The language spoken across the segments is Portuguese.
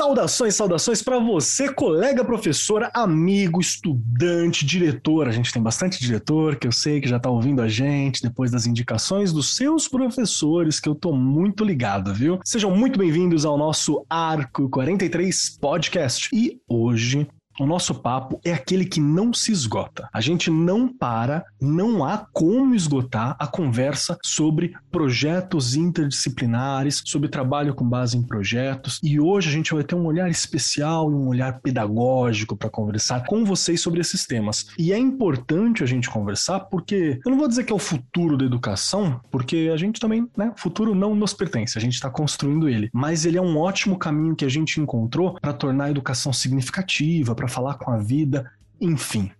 Saudações, saudações para você, colega professora, amigo, estudante, diretor. A gente tem bastante diretor que eu sei que já está ouvindo a gente depois das indicações dos seus professores, que eu tô muito ligado, viu? Sejam muito bem-vindos ao nosso Arco 43 Podcast. E hoje o nosso papo é aquele que não se esgota. A gente não para, não há como esgotar a conversa sobre projetos interdisciplinares, sobre trabalho com base em projetos. E hoje a gente vai ter um olhar especial e um olhar pedagógico para conversar com vocês sobre esses temas. E é importante a gente conversar porque eu não vou dizer que é o futuro da educação, porque a gente também, né, o futuro não nos pertence, a gente está construindo ele. Mas ele é um ótimo caminho que a gente encontrou para tornar a educação significativa, para falar com a vida, enfim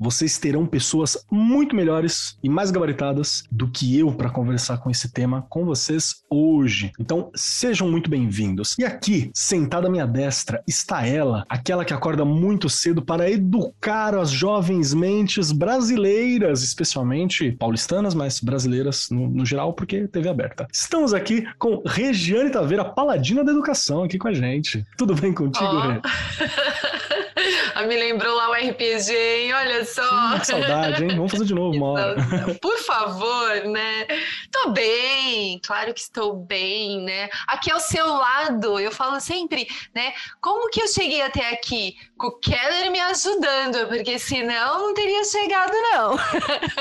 vocês terão pessoas muito melhores e mais gabaritadas do que eu para conversar com esse tema com vocês hoje. Então, sejam muito bem-vindos. E aqui, sentada à minha destra, está ela, aquela que acorda muito cedo para educar as jovens mentes brasileiras, especialmente paulistanas, mas brasileiras no, no geral, porque TV aberta. Estamos aqui com Regiane Taveira, paladina da educação, aqui com a gente. Tudo bem contigo, oh. Rê? Me lembrou lá o RPG, hein? Olha só. que saudade, hein? Vamos fazer de novo uma hora. Por favor, né? Tô bem, claro que estou bem, né? Aqui ao seu lado, eu falo sempre, né? Como que eu cheguei até aqui? Com o Keller me ajudando, porque senão não teria chegado, não.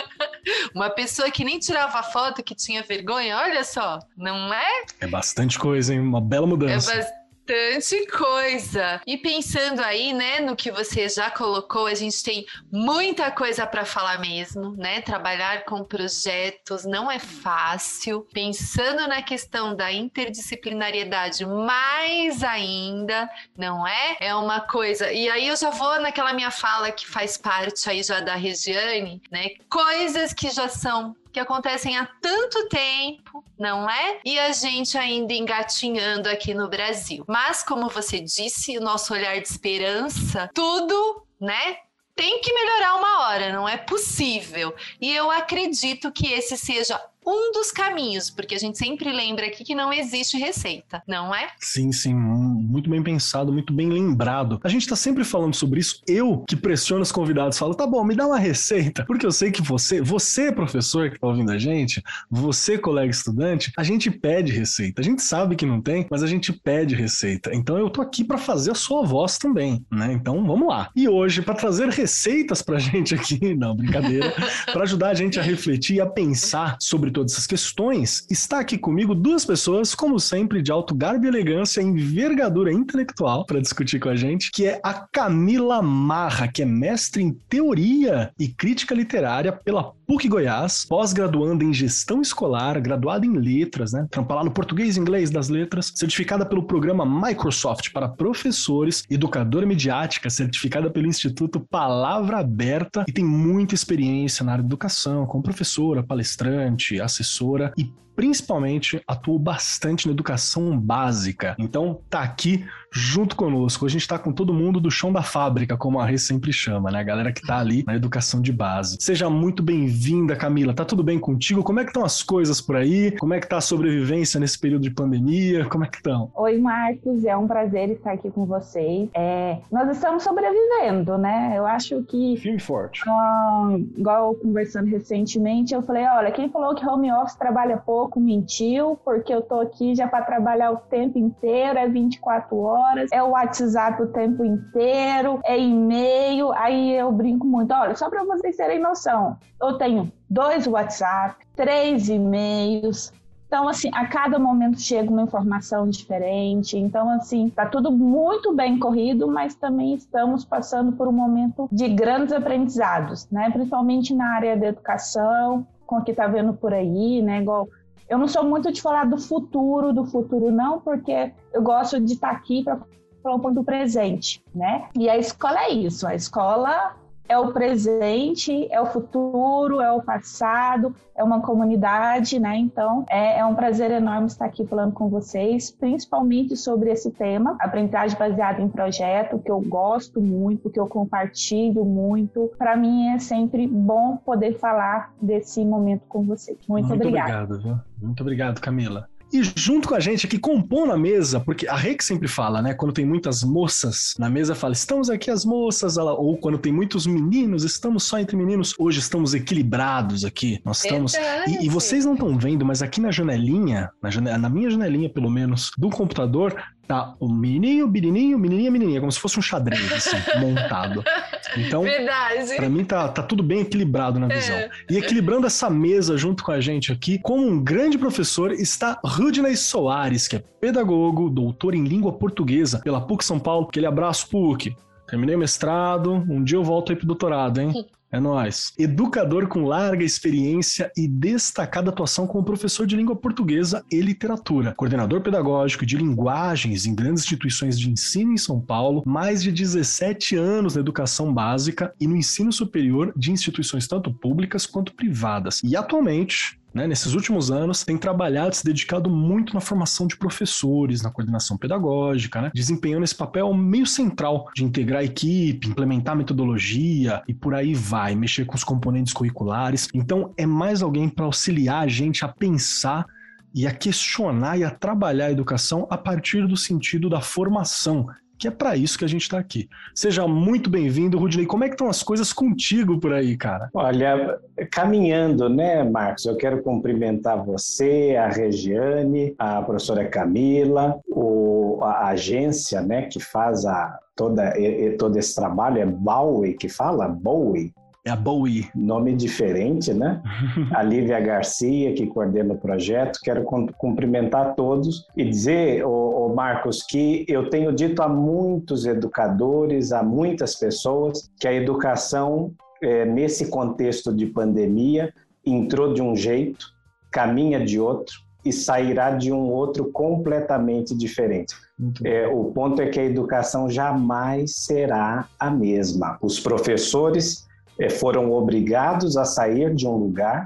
Uma pessoa que nem tirava foto, que tinha vergonha, olha só, não é? É bastante coisa, hein? Uma bela mudança. É bastante bastante coisa. E pensando aí, né, no que você já colocou, a gente tem muita coisa para falar mesmo, né? Trabalhar com projetos não é fácil. Pensando na questão da interdisciplinariedade, mais ainda, não é? É uma coisa. E aí eu já vou naquela minha fala que faz parte aí já da Regiane, né? Coisas que já são que acontecem há tanto tempo, não é? E a gente ainda engatinhando aqui no Brasil. Mas, como você disse, o nosso olhar de esperança, tudo, né? Tem que melhorar uma hora, não é possível. E eu acredito que esse seja um dos caminhos, porque a gente sempre lembra aqui que não existe receita, não é? Sim, sim, muito bem pensado, muito bem lembrado. A gente tá sempre falando sobre isso. Eu que pressiono os convidados, falo, tá bom, me dá uma receita, porque eu sei que você, você professor que tá ouvindo a gente, você colega estudante, a gente pede receita. A gente sabe que não tem, mas a gente pede receita. Então eu tô aqui para fazer a sua voz também, né? Então vamos lá. E hoje para trazer receitas pra gente aqui, não, brincadeira, para ajudar a gente a refletir e a pensar sobre todas essas questões, está aqui comigo duas pessoas, como sempre, de alto garbo e elegância, envergadura intelectual, para discutir com a gente, que é a Camila Marra, que é mestre em teoria e crítica literária pela PUC Goiás, pós-graduanda em gestão escolar, graduada em letras, né? Trampa lá no português e inglês das letras, certificada pelo programa Microsoft para professores, educadora midiática, certificada pelo Instituto Palavra Aberta e tem muita experiência na área de educação, como professora, palestrante, assessora e principalmente atuou bastante na educação básica. Então tá aqui junto conosco. A gente está com todo mundo do chão da fábrica, como a Rê sempre chama, né? A galera que está ali na educação de base. Seja muito bem-vinda, Camila. Tá tudo bem contigo? Como é que estão as coisas por aí? Como é que tá a sobrevivência nesse período de pandemia? Como é que estão? Oi, Marcos. É um prazer estar aqui com vocês. É, nós estamos sobrevivendo, né? Eu acho que... Firme forte. igual conversando recentemente, eu falei, olha, quem falou que home office trabalha pouco mentiu, porque eu tô aqui já para trabalhar o tempo inteiro, é 24 horas é o WhatsApp o tempo inteiro, é e-mail. Aí eu brinco muito. Olha, só para vocês terem noção, eu tenho dois WhatsApp, três e-mails, então, assim, a cada momento chega uma informação diferente. Então, assim, tá tudo muito bem corrido, mas também estamos passando por um momento de grandes aprendizados, né? Principalmente na área da educação, com o que tá vendo por aí, né? Igual eu não sou muito de falar do futuro, do futuro não, porque eu gosto de estar aqui para falar um pouco do presente, né? E a escola é isso, a escola é o presente, é o futuro, é o passado, é uma comunidade, né? Então é, é um prazer enorme estar aqui falando com vocês, principalmente sobre esse tema, aprendizagem baseada em projeto, que eu gosto muito, que eu compartilho muito. Para mim é sempre bom poder falar desse momento com vocês. Muito, muito obrigada. Obrigado, viu? Muito obrigado, Camila. E junto com a gente aqui, compondo a mesa, porque a Rei que sempre fala, né? Quando tem muitas moças na mesa, fala: estamos aqui as moças, ela, ou quando tem muitos meninos, estamos só entre meninos. Hoje estamos equilibrados aqui. Nós estamos. E, e, vocês não estão vendo, mas aqui na janelinha, na, janela, na minha janelinha, pelo menos, do computador, tá o menininho, birininho, menininha, menininha, como se fosse um xadrez, assim, montado. Então, Verdade. pra mim tá, tá tudo bem equilibrado na é. visão. É. E equilibrando essa mesa junto com a gente aqui, como um grande professor, está Rudney Soares, que é pedagogo, doutor em língua portuguesa pela PUC São Paulo. Aquele abraço, PUC. Terminei o mestrado, um dia eu volto aí pro doutorado, hein? É nós. Educador com larga experiência e destacada atuação como professor de língua portuguesa e literatura. Coordenador pedagógico de linguagens em grandes instituições de ensino em São Paulo, mais de 17 anos na educação básica e no ensino superior de instituições tanto públicas quanto privadas. E atualmente né, nesses últimos anos, tem trabalhado, se dedicado muito na formação de professores, na coordenação pedagógica, né, desempenhando esse papel meio central de integrar a equipe, implementar metodologia e por aí vai, mexer com os componentes curriculares. Então, é mais alguém para auxiliar a gente a pensar e a questionar e a trabalhar a educação a partir do sentido da formação que é para isso que a gente está aqui. Seja muito bem-vindo, Rudney. Como é que estão as coisas contigo por aí, cara? Olha, caminhando, né, Marcos? Eu quero cumprimentar você, a Regiane, a professora Camila, o, a agência, né, que faz a, toda, todo esse trabalho, é Bowie que fala? Bowie? É a Bowie. Nome diferente, né? a Lívia Garcia, que coordena o projeto. Quero cumprimentar todos e dizer, ô, ô Marcos, que eu tenho dito a muitos educadores, a muitas pessoas, que a educação, é, nesse contexto de pandemia, entrou de um jeito, caminha de outro e sairá de um outro completamente diferente. É, o ponto é que a educação jamais será a mesma. Os professores foram obrigados a sair de um lugar,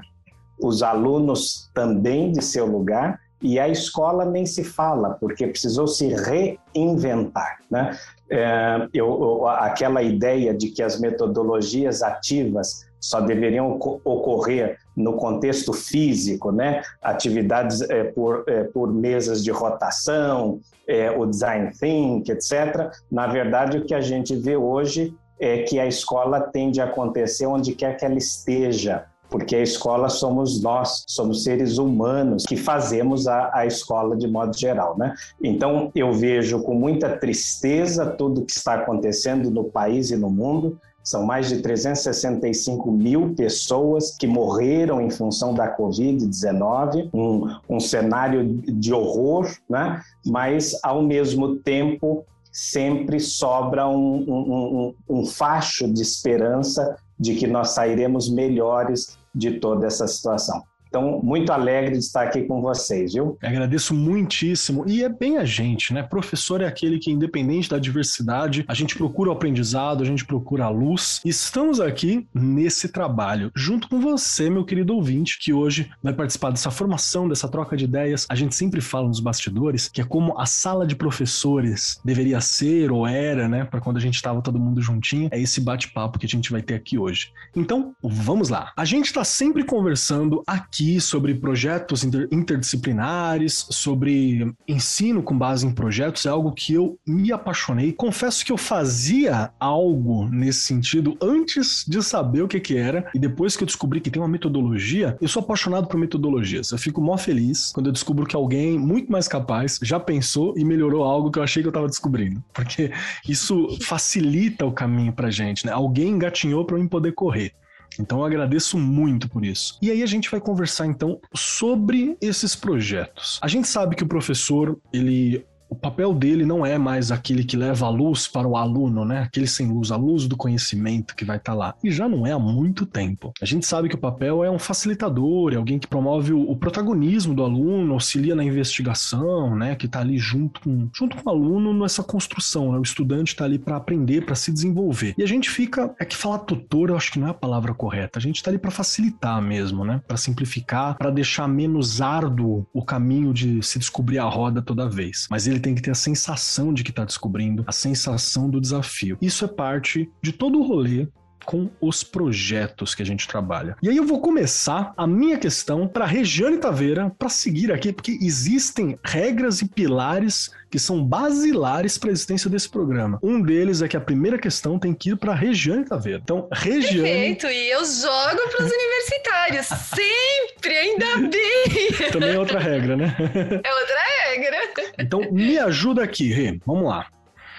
os alunos também de seu lugar, e a escola nem se fala, porque precisou se reinventar. Né? É, eu, aquela ideia de que as metodologias ativas só deveriam ocorrer no contexto físico, né? atividades é, por, é, por mesas de rotação, é, o design think, etc. Na verdade, o que a gente vê hoje é que a escola tende a acontecer onde quer que ela esteja, porque a escola somos nós, somos seres humanos que fazemos a, a escola de modo geral, né? Então eu vejo com muita tristeza tudo que está acontecendo no país e no mundo. São mais de 365 mil pessoas que morreram em função da Covid-19, um, um cenário de horror, né? mas, ao mesmo tempo, sempre sobra um, um, um, um facho de esperança de que nós sairemos melhores de toda essa situação. Então, muito alegre de estar aqui com vocês, viu? agradeço muitíssimo. E é bem a gente, né? Professor é aquele que, independente da diversidade, a gente procura o aprendizado, a gente procura a luz. Estamos aqui nesse trabalho, junto com você, meu querido ouvinte, que hoje vai participar dessa formação, dessa troca de ideias. A gente sempre fala nos bastidores que é como a sala de professores deveria ser ou era, né? Para quando a gente estava todo mundo juntinho. É esse bate-papo que a gente vai ter aqui hoje. Então, vamos lá. A gente está sempre conversando aqui aqui sobre projetos interdisciplinares, sobre ensino com base em projetos, é algo que eu me apaixonei. Confesso que eu fazia algo nesse sentido antes de saber o que, que era, e depois que eu descobri que tem uma metodologia, eu sou apaixonado por metodologias. Eu fico mó feliz quando eu descubro que alguém muito mais capaz já pensou e melhorou algo que eu achei que eu estava descobrindo, porque isso facilita o caminho pra gente, né? Alguém engatinhou para eu poder correr. Então eu agradeço muito por isso. E aí a gente vai conversar então sobre esses projetos. A gente sabe que o professor, ele papel dele não é mais aquele que leva a luz para o aluno, né? Aquele sem luz, a luz do conhecimento que vai estar tá lá. E já não é há muito tempo. A gente sabe que o papel é um facilitador, é alguém que promove o, protagonismo do aluno, auxilia na investigação, né? Que está ali junto com, junto com o aluno nessa construção, né? O estudante está ali para aprender, para se desenvolver. E a gente fica, é que falar tutor, eu acho que não é a palavra correta. A gente está ali para facilitar mesmo, né? Para simplificar, para deixar menos árduo o caminho de se descobrir a roda toda vez. Mas ele tem que ter a sensação de que está descobrindo, a sensação do desafio. Isso é parte de todo o rolê com os projetos que a gente trabalha. E aí eu vou começar a minha questão para Regiane Taveira para seguir aqui, porque existem regras e pilares que são basilares para a existência desse programa. Um deles é que a primeira questão tem que ir para Regiane Taveira. Então, Regiane. Perfeito, e eu jogo para os universitários. Sempre, ainda bem. Também é outra regra, né? É outra regra. Então, me ajuda aqui, Rê. Vamos lá.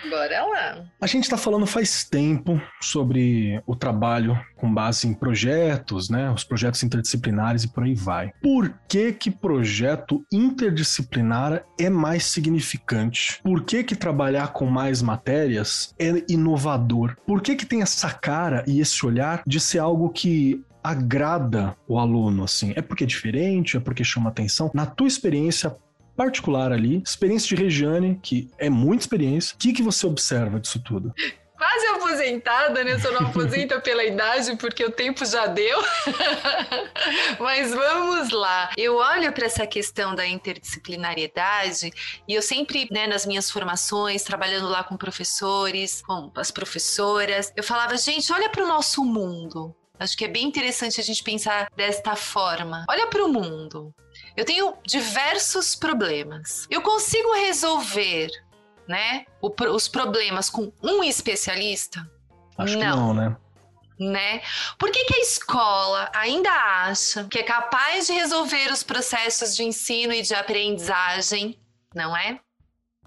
Bora lá. A gente está falando faz tempo sobre o trabalho com base em projetos, né? Os projetos interdisciplinares e por aí vai. Por que que projeto interdisciplinar é mais significante? Por que que trabalhar com mais matérias é inovador? Por que que tem essa cara e esse olhar de ser algo que agrada o aluno, assim? É porque é diferente? É porque chama atenção? Na tua experiência, particular ali, experiência de Regiane, que é muita experiência. O que, que você observa disso tudo? quase aposentada, né? Só não aposenta pela idade, porque o tempo já deu. Mas vamos lá. Eu olho para essa questão da interdisciplinariedade e eu sempre, né, nas minhas formações, trabalhando lá com professores, com as professoras, eu falava, gente, olha para o nosso mundo. Acho que é bem interessante a gente pensar desta forma. Olha para o mundo. Eu tenho diversos problemas. Eu consigo resolver, né, os problemas com um especialista? Acho não. que não, né? Né? Por que, que a escola ainda acha que é capaz de resolver os processos de ensino e de aprendizagem, não é?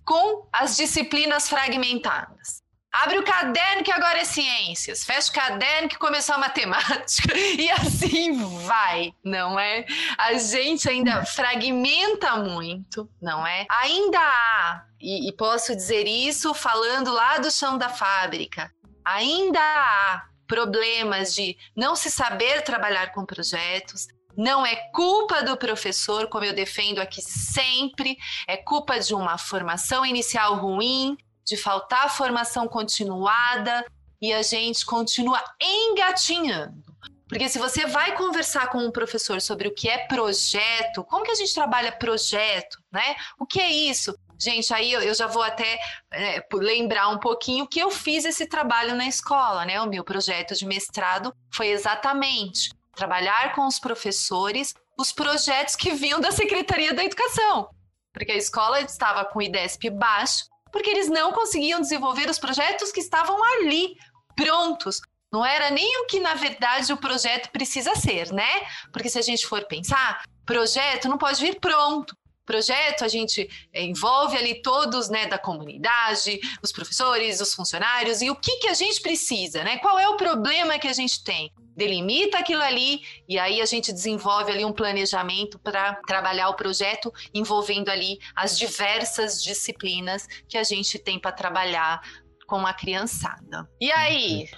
Com as disciplinas fragmentadas. Abre o caderno que agora é ciências, fecha o caderno que começou a matemática e assim vai, não é? A gente ainda fragmenta muito, não é? Ainda há, e, e posso dizer isso falando lá do chão da fábrica, ainda há problemas de não se saber trabalhar com projetos, não é culpa do professor, como eu defendo aqui sempre, é culpa de uma formação inicial ruim, de faltar formação continuada e a gente continua engatinhando. Porque se você vai conversar com um professor sobre o que é projeto, como que a gente trabalha projeto, né? O que é isso? Gente, aí eu, já vou até é, lembrar um pouquinho que eu fiz esse trabalho na escola, né? O meu projeto de mestrado foi exatamente trabalhar com os professores os projetos que vinham da Secretaria da Educação. Porque a escola estava com o IDESP baixo porque eles não conseguiam desenvolver os projetos que estavam ali, prontos. Não era nem o que, na verdade, o projeto precisa ser, né? Porque se a gente for pensar, projeto não pode vir pronto. Projeto, a gente eh, envolve ali todos, né, da comunidade, os professores, os funcionários, e o que, que a gente precisa, né? Qual é o problema que a gente tem? Delimita aquilo ali e aí a gente desenvolve ali um planejamento para trabalhar o projeto envolvendo ali as diversas disciplinas que a gente tem para trabalhar com a criançada. E aí,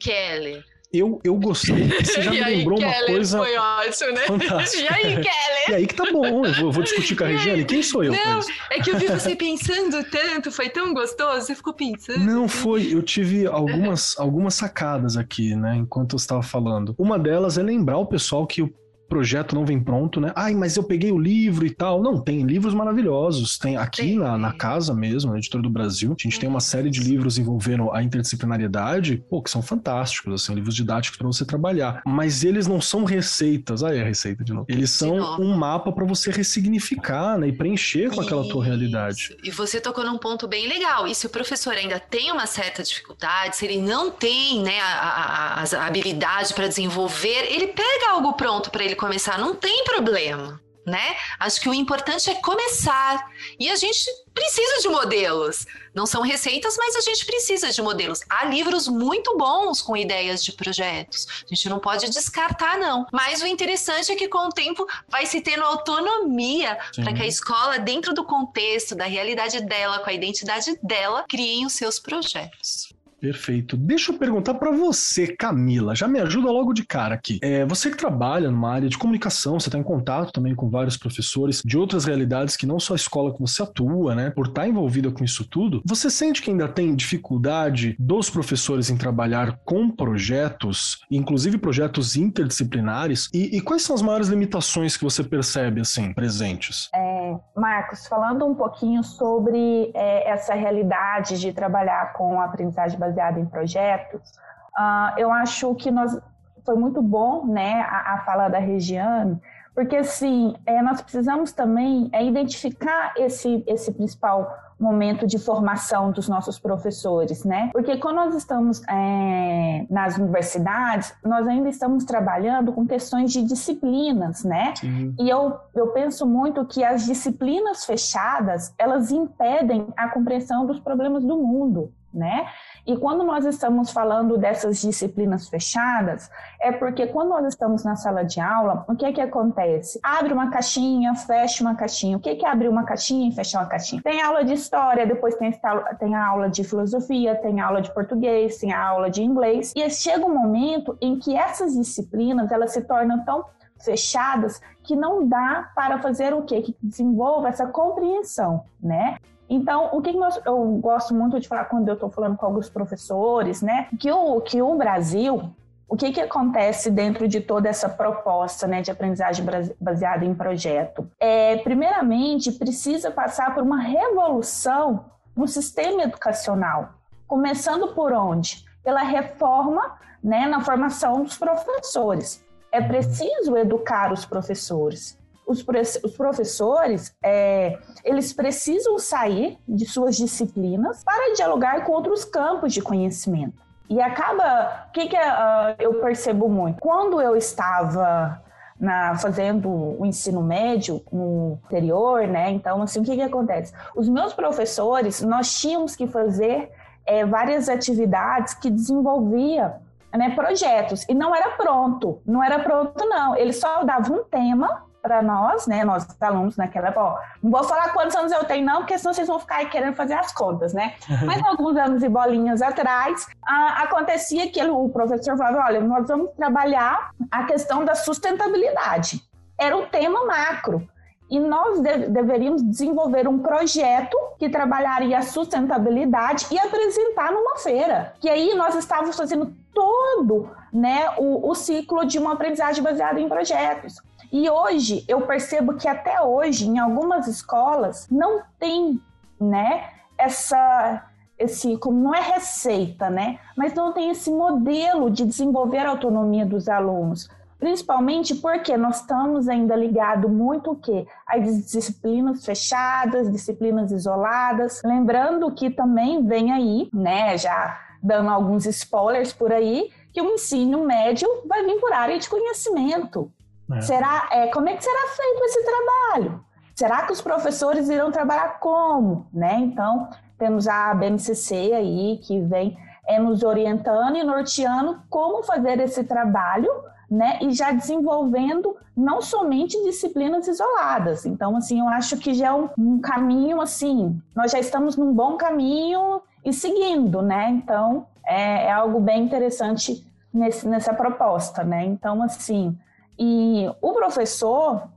Keller, eu, eu gostei. Você já me lembrou aí, uma Keller, coisa. Foi ótimo, né? Fantástica. E aí, Keller? E aí que tá bom. Eu vou, eu vou discutir com a Regiane. Quem sou eu? Não, é que eu vi você pensando tanto, foi tão gostoso, você ficou pensando. Não, foi. Eu tive algumas, algumas sacadas aqui, né, enquanto eu estava falando. Uma delas é lembrar o pessoal que o projeto não vem pronto, né? Ai, mas eu peguei o livro e tal. Não, tem livros maravilhosos. Tem aqui na, na casa mesmo, na Editora do Brasil, a gente tem uma série de livros envolvendo a interdisciplinariedade, pô, que são fantásticos, assim, livros didáticos para você trabalhar. Mas eles não são receitas. Aí a receita de novo. Eles são um mapa para você ressignificar, né? E preencher com aquela tua realidade. E você tocou num ponto bem legal. E se o professor ainda tem uma certa dificuldade, se ele não tem, né, a, a, a habilidade para desenvolver, ele pega algo pronto para ele começar, não tem problema. né? Acho que o importante é começar. E a gente precisa de modelos. Não são receitas, mas a gente precisa de modelos. Há livros muito bons com ideias de projetos. A gente não pode descartar, não. Mas o interessante é que com o tempo vai se tendo autonomia para que a escola, dentro do contexto, da realidade dela, com a identidade dela, criem os seus projetos. Perfeito. Deixa eu perguntar para você, Camila. Já me ajuda logo de cara aqui. É, você que trabalha numa área de comunicação, você está em contato também com vários professores de outras realidades que não só a escola que você atua, né? Por estar tá envolvida com isso tudo, você sente que ainda tem dificuldade dos professores em trabalhar com projetos, inclusive projetos interdisciplinares? E, e quais são as maiores limitações que você percebe, assim, presentes? É, Marcos, falando um pouquinho sobre é, essa realidade de trabalhar com aprendizagem baseada baseada em projetos, uh, eu acho que nós foi muito bom, né, a, a fala da Regiane, porque assim, é, nós precisamos também é, identificar esse, esse principal momento de formação dos nossos professores, né? Porque quando nós estamos é, nas universidades, nós ainda estamos trabalhando com questões de disciplinas, né? Sim. E eu, eu penso muito que as disciplinas fechadas, elas impedem a compreensão dos problemas do mundo, né? E quando nós estamos falando dessas disciplinas fechadas, é porque quando nós estamos na sala de aula, o que é que acontece? Abre uma caixinha, fecha uma caixinha. O que é que abre uma caixinha e fechar uma caixinha? Tem aula de história, depois tem, tem a aula de filosofia, tem aula de português, tem a aula de inglês. E chega um momento em que essas disciplinas, elas se tornam tão fechadas que não dá para fazer o quê? Que desenvolva essa compreensão, né? Então, o que eu gosto muito de falar quando eu estou falando com alguns professores, né? Que o, que o Brasil, o que, que acontece dentro de toda essa proposta né, de aprendizagem baseada em projeto? É, primeiramente, precisa passar por uma revolução no sistema educacional. Começando por onde? Pela reforma né, na formação dos professores. É preciso educar os professores os, os professores é, eles precisam sair de suas disciplinas para dialogar com outros campos de conhecimento. E acaba, o que, que uh, eu percebo muito? Quando eu estava na, fazendo o ensino médio no interior, né? Então, assim, o que, que acontece? Os meus professores, nós tínhamos que fazer é, várias atividades que desenvolvia né, projetos. E não era pronto, não era pronto, não. Eles só davam um tema para nós, né, nós alunos naquela época, não vou falar quantos anos eu tenho não, porque senão vocês vão ficar aí querendo fazer as contas, né? Mas alguns anos e bolinhas atrás, ah, acontecia que o professor falava, olha, nós vamos trabalhar a questão da sustentabilidade. Era um tema macro. E nós de deveríamos desenvolver um projeto que trabalharia a sustentabilidade e apresentar numa feira. Que aí nós estávamos fazendo todo né, o, o ciclo de uma aprendizagem baseada em projetos. E hoje eu percebo que até hoje em algumas escolas não tem, né, essa esse como não é receita, né, mas não tem esse modelo de desenvolver a autonomia dos alunos. Principalmente porque nós estamos ainda ligados muito o quê? As disciplinas fechadas, disciplinas isoladas. Lembrando que também vem aí, né, já dando alguns spoilers por aí, que o ensino médio vai vir por área de conhecimento. É. Será, é, como é que será feito esse trabalho? Será que os professores irão trabalhar como? Né? Então, temos a BNCC aí que vem é, nos orientando e norteando como fazer esse trabalho, né? E já desenvolvendo não somente disciplinas isoladas. Então, assim, eu acho que já é um, um caminho, assim, nós já estamos num bom caminho e seguindo, né? Então, é, é algo bem interessante nesse, nessa proposta, né? Então, assim, e o professor,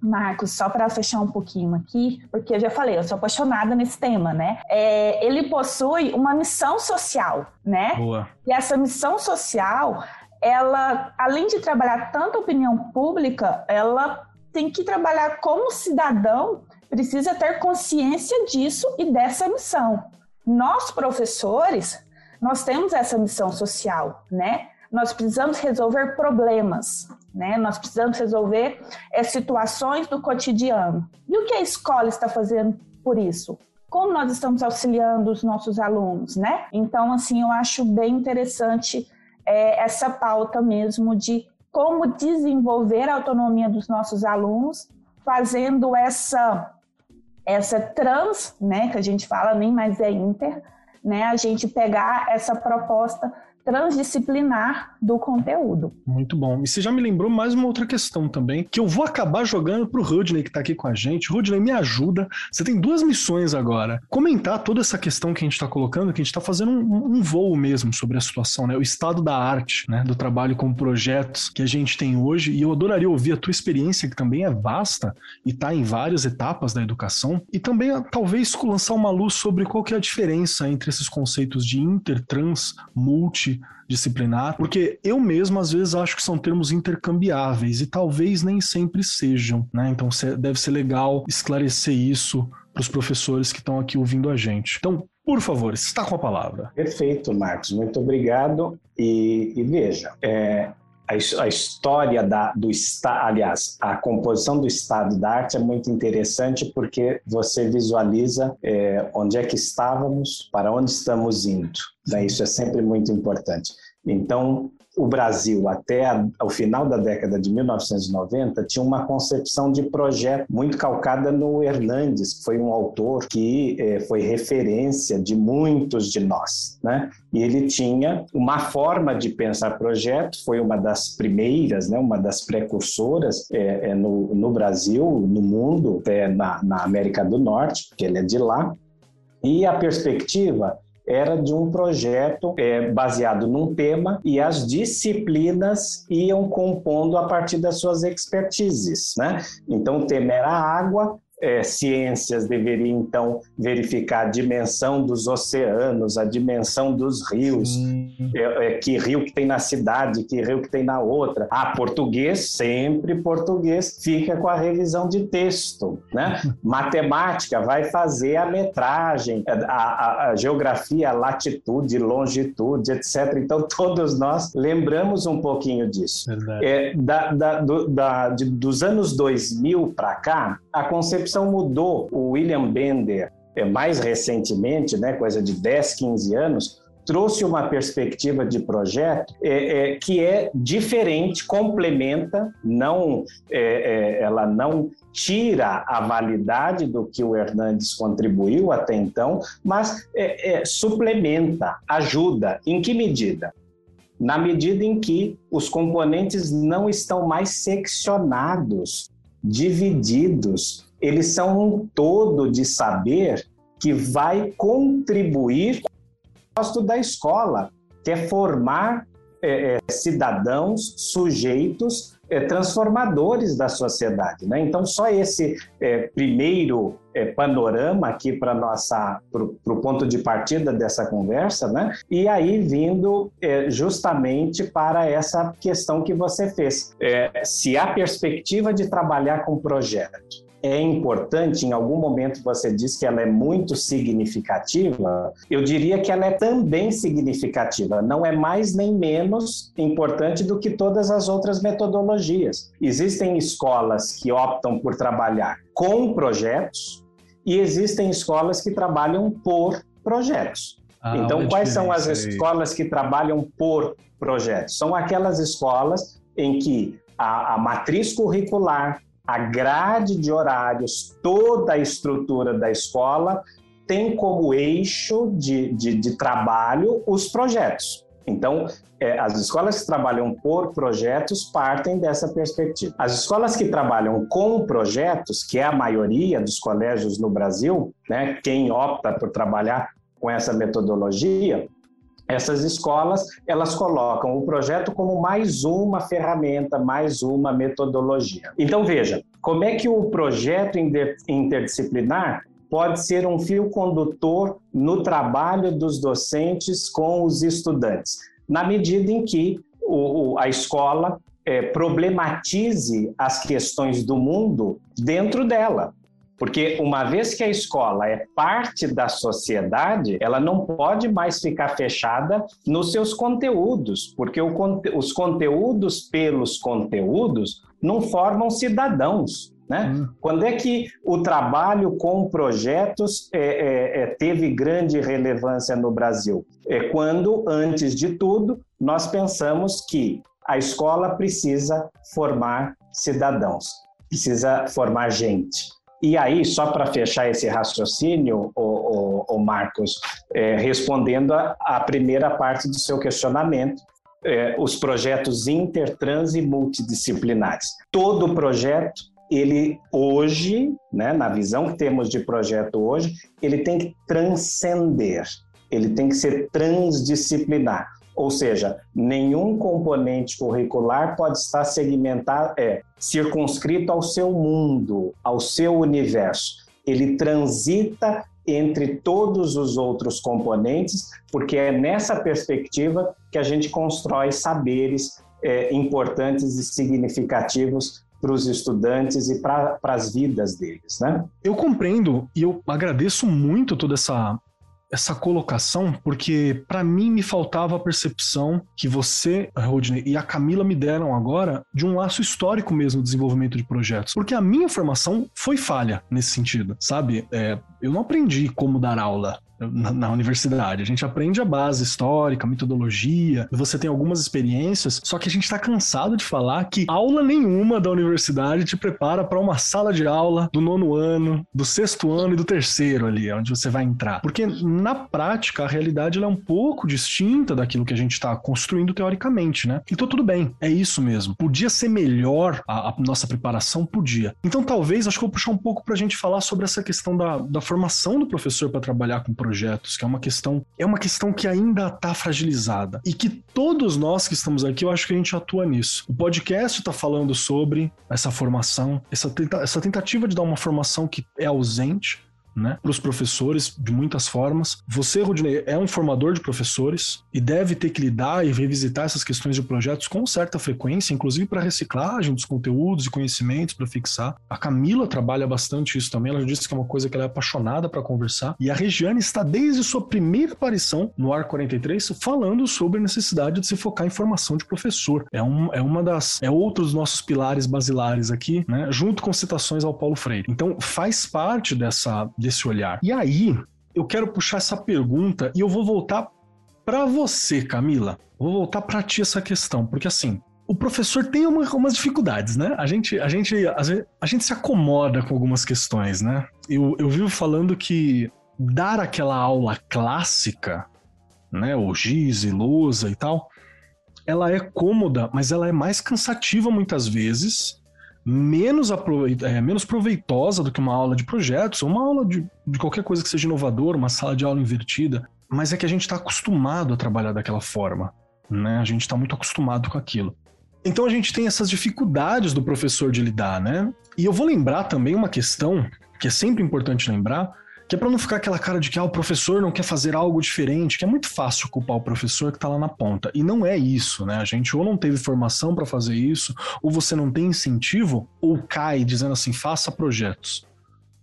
Marcos, só para fechar um pouquinho aqui, porque eu já falei, eu sou apaixonada nesse tema, né? É, ele possui uma missão social, né? Boa. E essa missão social, ela, além de trabalhar tanto a opinião pública, ela tem que trabalhar como cidadão, precisa ter consciência disso e dessa missão. Nós, professores, nós temos essa missão social, né? Nós precisamos resolver problemas, né? Nós precisamos resolver é, situações do cotidiano. E o que a escola está fazendo por isso? Como nós estamos auxiliando os nossos alunos, né? Então, assim, eu acho bem interessante é, essa pauta mesmo de como desenvolver a autonomia dos nossos alunos fazendo essa essa trans, né, que a gente fala nem mais é inter, né, a gente pegar essa proposta transdisciplinar do conteúdo. Muito bom. E você já me lembrou mais uma outra questão também, que eu vou acabar jogando pro Rudney que tá aqui com a gente. Rudney, me ajuda. Você tem duas missões agora. Comentar toda essa questão que a gente tá colocando, que a gente tá fazendo um, um voo mesmo sobre a situação, né? O estado da arte, né? Do trabalho com projetos que a gente tem hoje. E eu adoraria ouvir a tua experiência, que também é vasta e tá em várias etapas da educação. E também, talvez, lançar uma luz sobre qual que é a diferença entre esses conceitos de inter, trans, multi disciplinar, porque eu mesmo às vezes acho que são termos intercambiáveis e talvez nem sempre sejam, né? Então deve ser legal esclarecer isso para os professores que estão aqui ouvindo a gente. Então, por favor, está com a palavra. Perfeito, Marcos. Muito obrigado. E, e veja, é, a, a, história da, do estado, aliás, a composição do estado da arte é muito interessante porque você visualiza é, onde é que estávamos, para onde estamos indo. Né? Isso é sempre muito importante. Então, o Brasil, até ao final da década de 1990, tinha uma concepção de projeto muito calcada no Hernandes, que foi um autor que eh, foi referência de muitos de nós. Né? E ele tinha uma forma de pensar projeto, foi uma das primeiras, né, uma das precursoras eh, eh, no, no, Brasil, no mundo, até na, na América do Norte, porque ele é de lá. E a perspectiva era de um projeto é, baseado num tema e as disciplinas iam compondo a partir das suas expertises, né? Então o tema era água, é, ciências deveriam então verificar a dimensão dos oceanos, a dimensão dos rios, é, é, que rio que tem na cidade, que rio que tem na outra. Ah, português, sempre português, fica com a revisão de texto. Né? Matemática vai fazer a metragem, a, a, a geografia, a latitude, longitude, etc. Então, todos nós lembramos um pouquinho disso. É, da, da, do, da, de, dos anos 2000 para cá, a concepção mudou. O William Bender, é, mais recentemente, né, coisa de 10, 15 anos, trouxe uma perspectiva de projeto é, é, que é diferente, complementa, não, é, é, ela não tira a validade do que o Hernandes contribuiu até então, mas é, suplementa, ajuda. Em que medida? Na medida em que os componentes não estão mais seccionados divididos, eles são um todo de saber que vai contribuir com o propósito da escola, que é formar é, é, cidadãos, sujeitos é, transformadores da sociedade. Né? Então, só esse é, primeiro é, panorama aqui para nossa para o ponto de partida dessa conversa, né? E aí vindo é, justamente para essa questão que você fez, se há perspectiva de trabalhar com projeto é importante, em algum momento você disse que ela é muito significativa, eu diria que ela é também significativa, não é mais nem menos importante do que todas as outras metodologias. Existem escolas que optam por trabalhar com projetos e existem escolas que trabalham por projetos. Ah, então, quais são as escolas que trabalham por projetos? São aquelas escolas em que a, a matriz curricular, a grade de horários, toda a estrutura da escola tem como eixo de, de, de trabalho os projetos. Então, é, as escolas que trabalham por projetos partem dessa perspectiva. As escolas que trabalham com projetos, que é a maioria dos colégios no Brasil, né, quem opta por trabalhar com essa metodologia, essas escolas elas colocam o projeto como mais uma ferramenta, mais uma metodologia. Então veja, como é que o projeto interdisciplinar pode ser um fio condutor no trabalho dos docentes com os estudantes, na medida em que o, a escola é, problematize as questões do mundo dentro dela. Porque uma vez que a escola é parte da sociedade, ela não pode mais ficar fechada nos seus conteúdos, porque o, os conteúdos pelos conteúdos não formam cidadãos. Né? Hum. Quando é que o trabalho com projetos é, é, é, teve grande relevância no Brasil? É quando, antes de tudo, nós pensamos que a escola precisa formar cidadãos. precisa formar gente. E aí, só para fechar esse raciocínio, o, o, o Marcos, é, respondendo a, a, primeira parte do seu questionamento, é, os projetos intertrans e multidisciplinares. Todo projeto, ele hoje, né, na visão que temos de projeto hoje, ele tem que transcender, ele tem que ser transdisciplinar. Ou seja, nenhum componente curricular pode estar segmentado, é, circunscrito ao seu mundo, ao seu universo. Ele transita entre todos os outros componentes, porque é nessa perspectiva que a gente constrói saberes é, importantes e significativos para os estudantes e para as vidas deles, né? Eu compreendo e eu agradeço muito toda essa essa colocação, porque para mim me faltava a percepção que você, Rodney, e a Camila me deram agora de um laço histórico mesmo do desenvolvimento de projetos. Porque a minha formação foi falha nesse sentido, sabe? É, eu não aprendi como dar aula na, na, universidade. A gente aprende a base histórica, metodologia, você tem algumas experiências, só que a gente está cansado de falar que aula nenhuma da universidade te prepara para uma sala de aula do nono ano, do sexto ano e do terceiro ali, onde você vai entrar. Porque na prática a realidade é um pouco distinta daquilo que a gente está construindo teoricamente, né? Então tudo bem, é isso mesmo. Podia ser melhor a, a nossa preparação? Podia. Então talvez, acho que eu vou puxar um pouco para a gente falar sobre essa questão da, da formação do professor para trabalhar com projetos, que é uma questão, é uma questão que ainda está fragilizada e que todos nós que estamos aqui, eu acho que a gente atua nisso. O podcast está falando sobre essa formação, essa, tenta, essa tentativa de dar uma formação que é ausente, né, para os professores de muitas formas. Você, Rudney, é um formador de professores e deve ter que lidar e revisitar essas questões de projetos com certa frequência, inclusive para reciclagem dos conteúdos e conhecimentos para fixar. A Camila trabalha bastante isso também, ela disse que é uma coisa que ela é apaixonada para conversar. E a Regiane está desde sua primeira aparição no Ar 43 falando sobre a necessidade de se focar em formação de professor. É, um, é uma das é outro dos nossos pilares basilares aqui, né, junto com citações ao Paulo Freire. Então faz parte dessa desse olhar. E aí, eu quero puxar essa pergunta e eu vou voltar para você, Camila. Vou voltar para ti essa questão, porque assim, o professor tem uma, umas dificuldades, né? A gente, a, gente, a, gente se acomoda com algumas questões, né? Eu, eu vivo falando que dar aquela aula clássica, né? O giz e lousa e tal, ela é cômoda, mas ela é mais cansativa muitas vezes menos, é, menos proveitosa do que uma aula de projetos, ou uma aula de, de qualquer coisa que seja inovador, uma sala de aula invertida, mas é que a gente está acostumado a trabalhar daquela forma, né? A gente está muito acostumado com aquilo. Então a gente tem essas dificuldades do professor de lidar, né? E eu vou lembrar também uma questão que é sempre importante lembrar, que é para não ficar aquela cara de que ah, o professor não quer fazer algo diferente, que é muito fácil culpar o professor que está lá na ponta. E não é isso, né? A gente ou não teve formação para fazer isso, ou você não tem incentivo, ou cai dizendo assim, faça projetos.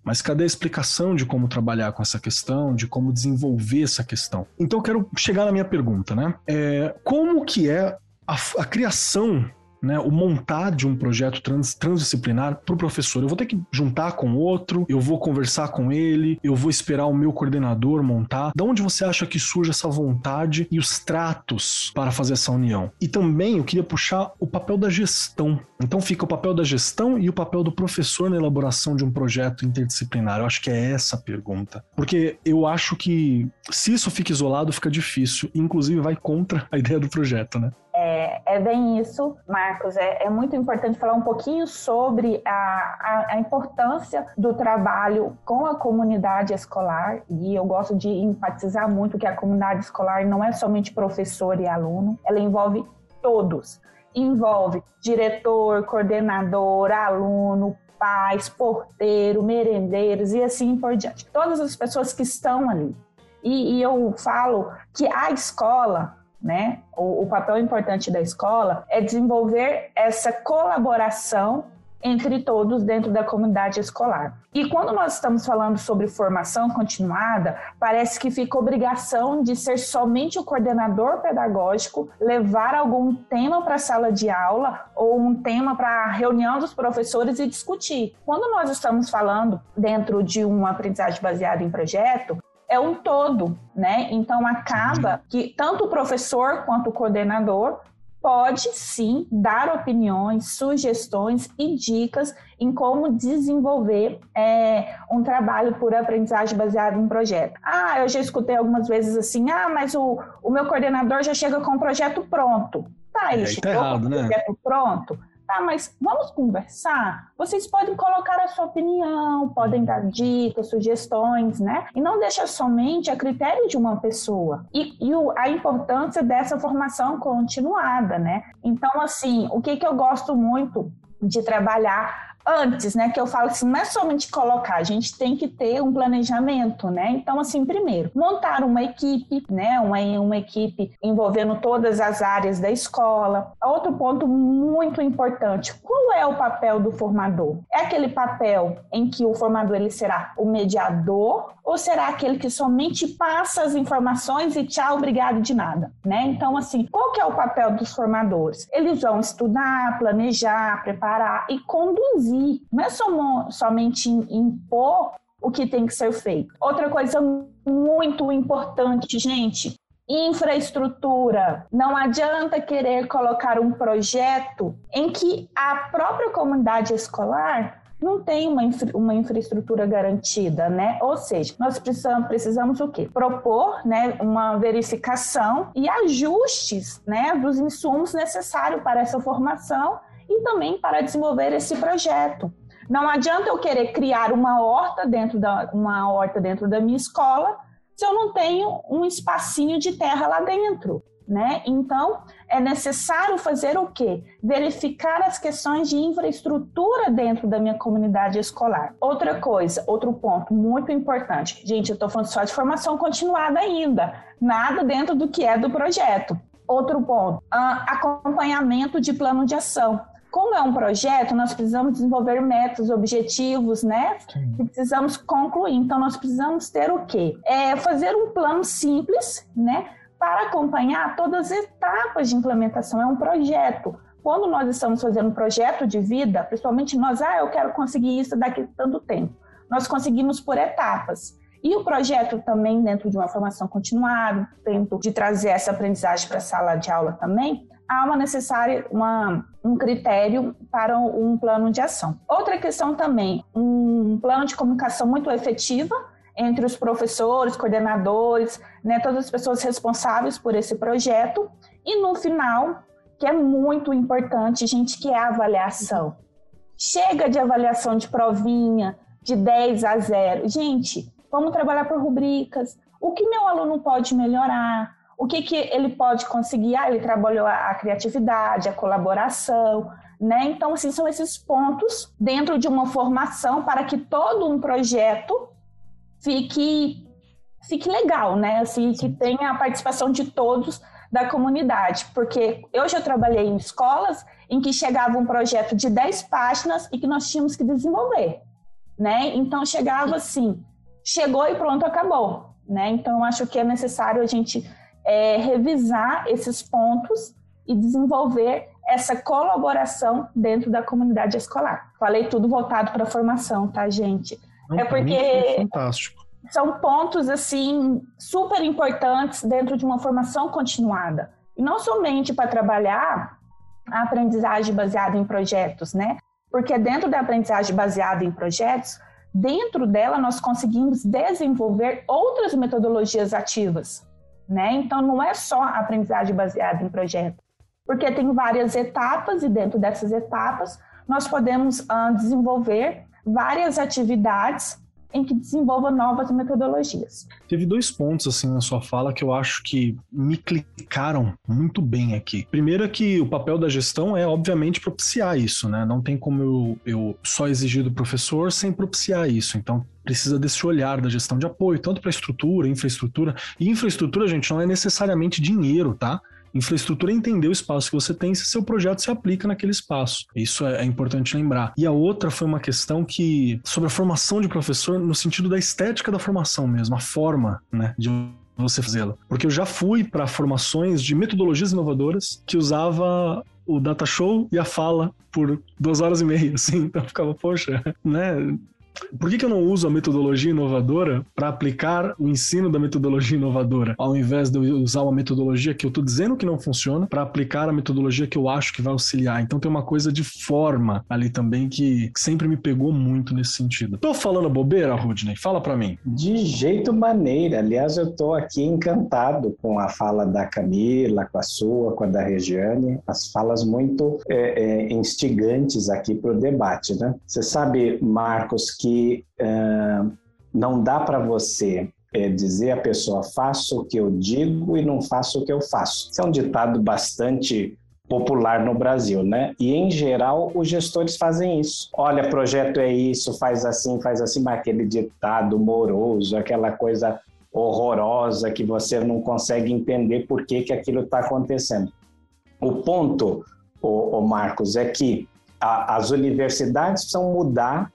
Mas cadê a explicação de como trabalhar com essa questão, de como desenvolver essa questão? Então eu quero chegar na minha pergunta, né? É, como que é a, a criação né, o montar de um projeto trans, transdisciplinar para o professor. Eu vou ter que juntar com outro, eu vou conversar com ele, eu vou esperar o meu coordenador montar. Da onde você acha que surge essa vontade e os tratos para fazer essa união? E também eu queria puxar o papel da gestão. Então fica o papel da gestão e o papel do professor na elaboração de um projeto interdisciplinar. Eu acho que é essa a pergunta. Porque eu acho que se isso fica isolado, fica difícil. Inclusive vai contra a ideia do projeto, né? É, é bem isso, Marcos. É, é, muito importante falar um pouquinho sobre a, a, a, importância do trabalho com a comunidade escolar. E eu gosto de enfatizar muito que a comunidade escolar não é somente professor e aluno, ela envolve todos. Envolve diretor, coordenador, aluno, pais, porteiro, merendeiros e assim por diante. Todas as pessoas que estão ali. E, e eu falo que a escola né? O, o papel importante da escola é desenvolver essa colaboração entre todos dentro da comunidade escolar. E quando nós estamos falando sobre formação continuada, parece que fica obrigação de ser somente o coordenador pedagógico levar algum tema para a sala de aula ou um tema para a reunião dos professores e discutir. Quando nós estamos falando dentro de uma aprendizagem baseada em projeto, é um todo, né? Então acaba que tanto o professor quanto o coordenador pode sim dar opiniões, sugestões e dicas em como desenvolver é, um trabalho por aprendizagem baseado em projeto. Ah, eu já escutei algumas vezes assim, ah, mas o, o meu coordenador já chega com o projeto pronto. Tá, ele é, chegou tá errado, com o né? projeto pronto Tá, mas vamos conversar? Vocês podem colocar a sua opinião, podem dar dicas, sugestões, né? E não deixa somente a critério de uma pessoa. E, e o, a importância dessa formação continuada, né? Então, assim, o que, que eu gosto muito de trabalhar antes, né, que eu falo assim, não é somente colocar, a gente tem que ter um planejamento, né? Então, assim, primeiro, montar uma equipe, né, uma, uma equipe envolvendo todas as áreas da escola. Outro ponto muito importante, qual é o papel do formador? É aquele papel em que o formador ele será o mediador ou será aquele que somente passa as informações e tchau, obrigado de nada, né? Então, assim, qual que é o papel dos formadores? Eles vão estudar, planejar, preparar e conduzir, não é som somente impor o que tem que ser feito. Outra coisa muito importante, gente, infraestrutura. Não adianta querer colocar um projeto em que a própria comunidade escolar não tem uma, infra, uma infraestrutura garantida, né? Ou seja, nós precisamos, precisamos o quê? Propor né, uma verificação e ajustes né, dos insumos necessários para essa formação e também para desenvolver esse projeto. Não adianta eu querer criar uma horta dentro da, uma horta dentro da minha escola se eu não tenho um espacinho de terra lá dentro né? Então, é necessário fazer o quê? Verificar as questões de infraestrutura dentro da minha comunidade escolar. Outra coisa, outro ponto muito importante. Gente, eu estou falando só de formação continuada ainda, nada dentro do que é do projeto. Outro ponto, acompanhamento de plano de ação. Como é um projeto, nós precisamos desenvolver metas, objetivos, né? E precisamos concluir. Então, nós precisamos ter o quê? É fazer um plano simples, né? para acompanhar todas as etapas de implementação. É um projeto. Quando nós estamos fazendo um projeto de vida, principalmente nós, ah, eu quero conseguir isso daqui a tanto tempo. Nós conseguimos por etapas. E o projeto também, dentro de uma formação continuada, dentro de trazer essa aprendizagem para a sala de aula também, há uma necessária, uma, um critério para um plano de ação. Outra questão também, um plano de comunicação muito efetiva, entre os professores, coordenadores, né, todas as pessoas responsáveis por esse projeto. E no final, que é muito importante, gente, que é a avaliação. Chega de avaliação de provinha, de 10 a 0. Gente, vamos trabalhar por rubricas. O que meu aluno pode melhorar? O que, que ele pode conseguir? Ah, ele trabalhou a, a criatividade, a colaboração, né? Então, assim, são esses pontos dentro de uma formação para que todo um projeto fique, fique legal, né? Assim, que tenha a participação de todos da comunidade, porque eu já trabalhei em escolas em que chegava um projeto de 10 páginas e que nós tínhamos que desenvolver, né? Então chegava assim, chegou e pronto, acabou, né? Então acho que é necessário a gente é, revisar esses pontos e desenvolver essa colaboração dentro da comunidade escolar. Falei tudo voltado para a formação, tá, gente? Não, é porque fantástico. são pontos assim super importantes dentro de uma formação continuada. E não somente para trabalhar a aprendizagem baseada em projetos, né? Porque dentro da aprendizagem baseada em projetos, dentro dela nós conseguimos desenvolver outras metodologias ativas, né? Então não é só aprendizagem baseada em projetos, porque tem várias etapas e dentro dessas etapas nós podemos desenvolver várias atividades em que desenvolva novas metodologias. Teve dois pontos assim na sua fala que eu acho que me clicaram muito bem aqui. Primeiro é que o papel da gestão é obviamente propiciar isso, né? Não tem como eu, eu só exigir do professor sem propiciar isso. Então precisa desse olhar da gestão de apoio, tanto para estrutura, infraestrutura. E infraestrutura, gente, não é necessariamente dinheiro, tá? Infraestrutura é entender o espaço que você tem se seu projeto se aplica naquele espaço. Isso é, é importante lembrar. E a outra foi uma questão que sobre a formação de professor no sentido da estética da formação mesmo, a forma, né, de você fazê-la. Porque eu já fui para formações de metodologias inovadoras que usava o data show e a fala por duas horas e meia, assim, então ficava, poxa, né? Por que, que eu não uso a metodologia inovadora para aplicar o ensino da metodologia inovadora, ao invés de eu usar uma metodologia que eu estou dizendo que não funciona para aplicar a metodologia que eu acho que vai auxiliar? Então tem uma coisa de forma ali também que, sempre me pegou muito nesse sentido. Tô falando bobeira, Rudney? Fala para mim. De jeito maneira. Aliás, eu tô aqui encantado com a fala da Camila, com a sua, com a da Regiane. As falas muito é, é, instigantes aqui para o debate, né? Você sabe, Marcos, que uh, não dá para você é, dizer à pessoa faça o que eu digo e não faça o que eu faço. Isso é um ditado bastante popular no Brasil, né? E em geral os gestores fazem isso. Olha, projeto é isso, faz assim, faz assim, mas aquele ditado moroso, aquela coisa horrorosa que você não consegue entender por que, que aquilo está acontecendo. O ponto, o Marcos, é que as universidades precisam mudar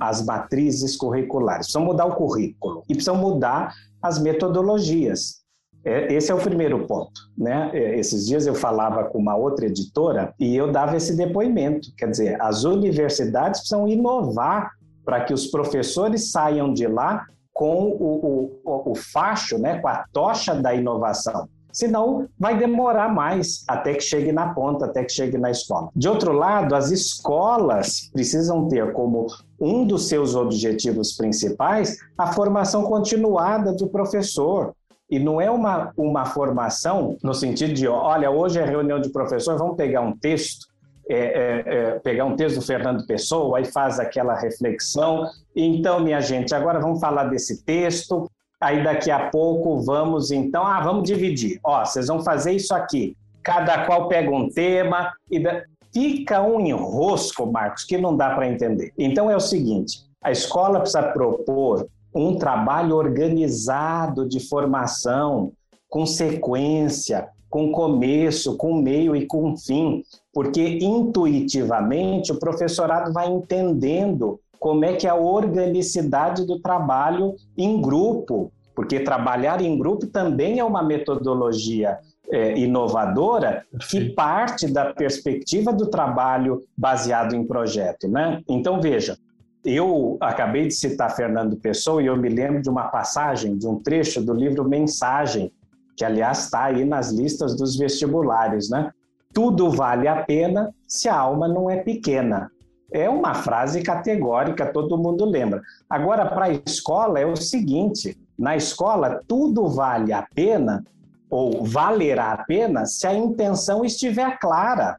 as matrizes curriculares, precisam mudar o currículo e precisam mudar as metodologias. É, esse é o primeiro ponto. Né? É, esses dias eu falava com uma outra editora e eu dava esse depoimento. Quer dizer, as universidades precisam inovar para que os professores saiam de lá com o, o, o facho, né, com a tocha da inovação senão vai demorar mais até que chegue na ponta, até que chegue na escola. De outro lado, as escolas precisam ter como um dos seus objetivos principais a formação continuada do professor. E não é uma, uma formação no sentido de, olha, hoje é reunião de professor, vamos pegar um texto, é, é, é, pegar um texto do Fernando Pessoa, aí faz aquela reflexão. Então, minha gente, agora vamos falar desse texto, Aí daqui a pouco vamos então, ah, vamos dividir. Ó, vocês vão fazer isso aqui. Cada qual pega um tema e da... fica um enrosco, Marcos, que não dá para entender. Então é o seguinte, a escola precisa propor um trabalho organizado de formação, com sequência, com começo, com meio e com fim, porque intuitivamente o professorado vai entendendo como é que é a organicidade do trabalho em grupo, porque trabalhar em grupo também é uma metodologia é, inovadora que parte da perspectiva do trabalho baseado em projeto, né? Então veja, eu acabei de citar Fernando Pessoa e eu me lembro de uma passagem, de um trecho do livro Mensagem, que aliás está aí nas listas dos vestibulares, né? Tudo vale a pena se a alma não é pequena. É uma frase categórica, todo mundo lembra. Agora, para a escola é o seguinte: na escola, tudo vale a pena ou valerá a pena se a intenção estiver clara.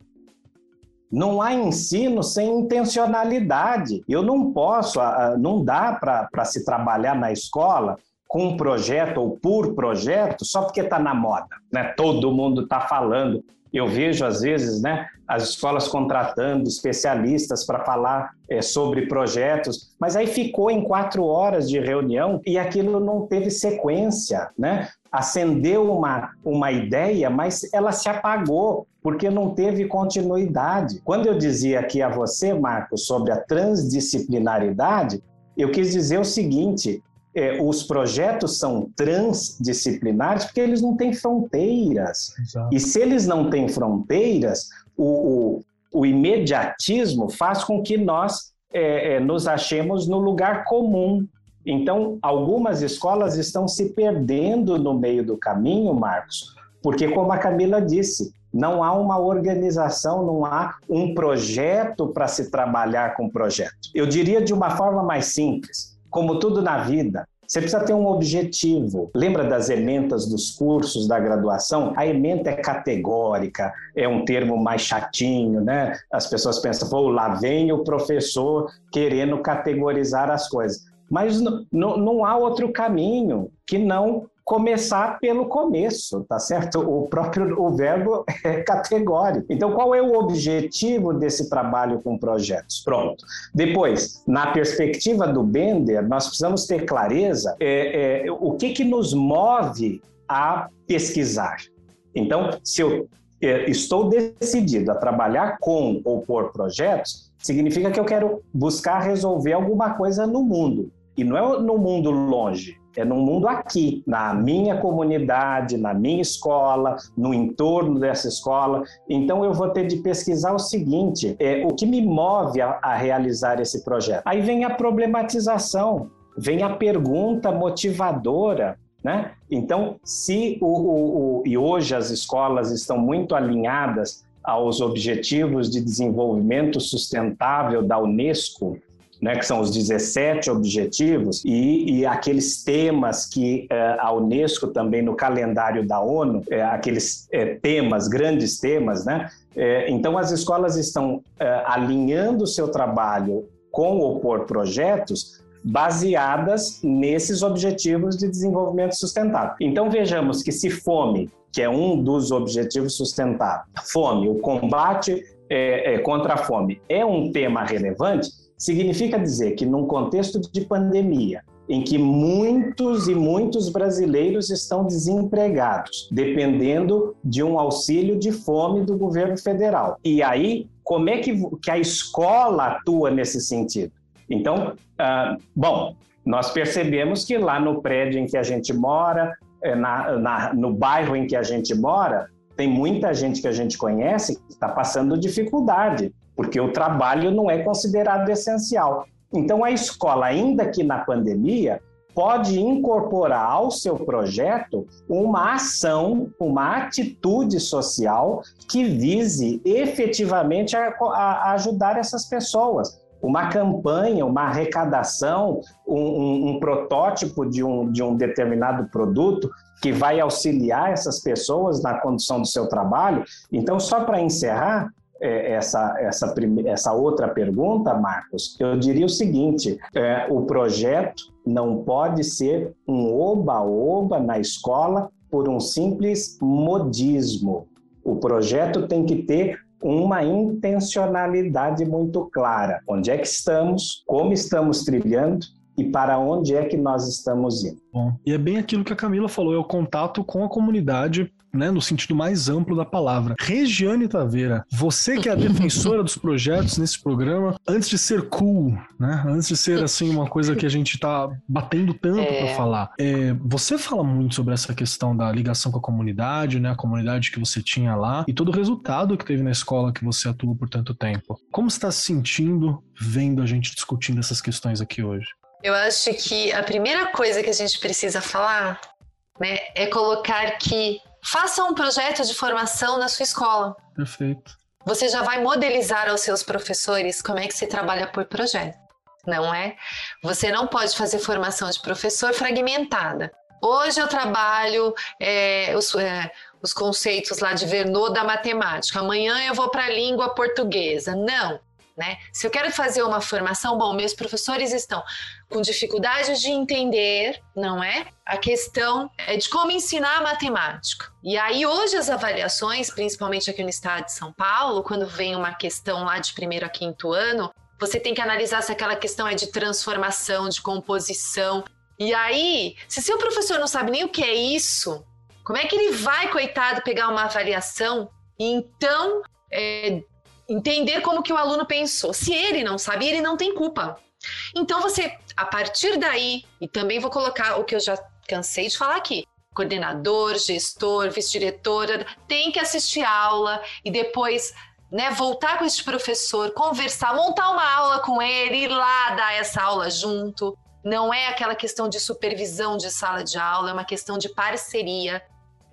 Não há ensino sem intencionalidade. Eu não posso, não dá para se trabalhar na escola com um projeto ou por projeto só porque está na moda. Né? Todo mundo está falando. Eu vejo, às vezes, né, as escolas contratando especialistas para falar é, sobre projetos, mas aí ficou em quatro horas de reunião e aquilo não teve sequência, né? Acendeu uma, uma ideia, mas ela se apagou, porque não teve continuidade. Quando eu dizia aqui a você, Marcos, sobre a transdisciplinaridade, eu quis dizer o seguinte: é, os projetos são transdisciplinares porque eles não têm fronteiras. Exato. E se eles não têm fronteiras, o, o, o imediatismo faz com que nós é, é, nos achemos no lugar comum. Então, algumas escolas estão se perdendo no meio do caminho, Marcos, porque, como a Camila disse, não há uma organização, não há um projeto para se trabalhar com projeto. Eu diria de uma forma mais simples como tudo na vida, você precisa ter um objetivo. Lembra das ementas dos cursos da graduação? A ementa é categórica, é um termo mais chatinho, né? As pessoas pensam, pô, lá vem o professor querendo categorizar as coisas. Mas não há outro caminho que não começar pelo começo, tá certo? O próprio o verbo é categórico. Então, qual é o objetivo desse trabalho com projetos? Pronto. Depois, na perspectiva do Bender, nós precisamos ter clareza é, é, o que, que nos move a pesquisar. Então, se eu é, estou decidido a trabalhar com ou por projetos, significa que eu quero buscar resolver alguma coisa no mundo. E não é no mundo longe, é no mundo aqui, na minha comunidade, na minha escola, no entorno dessa escola. Então eu vou ter de pesquisar o seguinte: é, o que me move a, a realizar esse projeto? Aí vem a problematização, vem a pergunta motivadora. Né? Então, se o, o, o, e hoje as escolas estão muito alinhadas aos Objetivos de Desenvolvimento Sustentável da Unesco, né, que são os 17 objetivos, e, e aqueles temas que é, a Unesco também no calendário da ONU, é, aqueles é, temas, grandes temas, né? então as escolas estão alinhando o seu trabalho com o por projetos baseadas nesses objetivos de desenvolvimento sustentável. Então vejamos que se fome, que é um dos objetivos sustentáveis, fome, o combate contra a fome, é um tema relevante, Significa dizer que, num contexto de pandemia, em que muitos e muitos brasileiros estão desempregados, dependendo de um auxílio de fome do governo federal. E aí, como é que, que a escola atua nesse sentido? Então, ah, bom, nós percebemos que lá no prédio em que a gente mora, eh, na, na, no bairro em que a gente mora, tem muita gente que a gente conhece que está passando dificuldade porque o trabalho não é considerado essencial. Então, a escola, ainda que na pandemia, pode incorporar ao seu projeto uma ação, uma atitude social que vise efetivamente a, a ajudar essas pessoas. Uma campanha, uma arrecadação, um, um, um protótipo de um, de um determinado produto que vai auxiliar essas pessoas na condução do seu trabalho. Então, só para encerrar, essa, essa, essa outra pergunta, Marcos, eu diria o seguinte: é, o projeto não pode ser um oba-oba na escola por um simples modismo. O projeto tem que ter uma intencionalidade muito clara. Onde é que estamos, como estamos trilhando e para onde é que nós estamos indo. Bom, e é bem aquilo que a Camila falou, é o contato com a comunidade né, no sentido mais amplo da palavra. Regiane Taveira, você que é a defensora dos projetos nesse programa, antes de ser cool, né, antes de ser assim uma coisa que a gente tá batendo tanto é. para falar, é, você fala muito sobre essa questão da ligação com a comunidade, né, a comunidade que você tinha lá e todo o resultado que teve na escola que você atuou por tanto tempo. Como está se sentindo vendo a gente discutindo essas questões aqui hoje? Eu acho que a primeira coisa que a gente precisa falar né, é colocar que Faça um projeto de formação na sua escola. Perfeito. Você já vai modelizar aos seus professores como é que se trabalha por projeto, não é? Você não pode fazer formação de professor fragmentada. Hoje eu trabalho é, os, é, os conceitos lá de Verneau da matemática. Amanhã eu vou para a língua portuguesa. Não. Né? Se eu quero fazer uma formação, bom, meus professores estão com dificuldade de entender, não é? A questão é de como ensinar matemática. E aí, hoje, as avaliações, principalmente aqui no estado de São Paulo, quando vem uma questão lá de primeiro a quinto ano, você tem que analisar se aquela questão é de transformação, de composição. E aí, se seu professor não sabe nem o que é isso, como é que ele vai, coitado, pegar uma avaliação e então é, entender como que o aluno pensou. Se ele não sabe, ele não tem culpa. Então você, a partir daí, e também vou colocar o que eu já cansei de falar aqui, coordenador, gestor, vice-diretora, tem que assistir aula e depois né, voltar com esse professor, conversar, montar uma aula com ele, ir lá dar essa aula junto. Não é aquela questão de supervisão de sala de aula, é uma questão de parceria,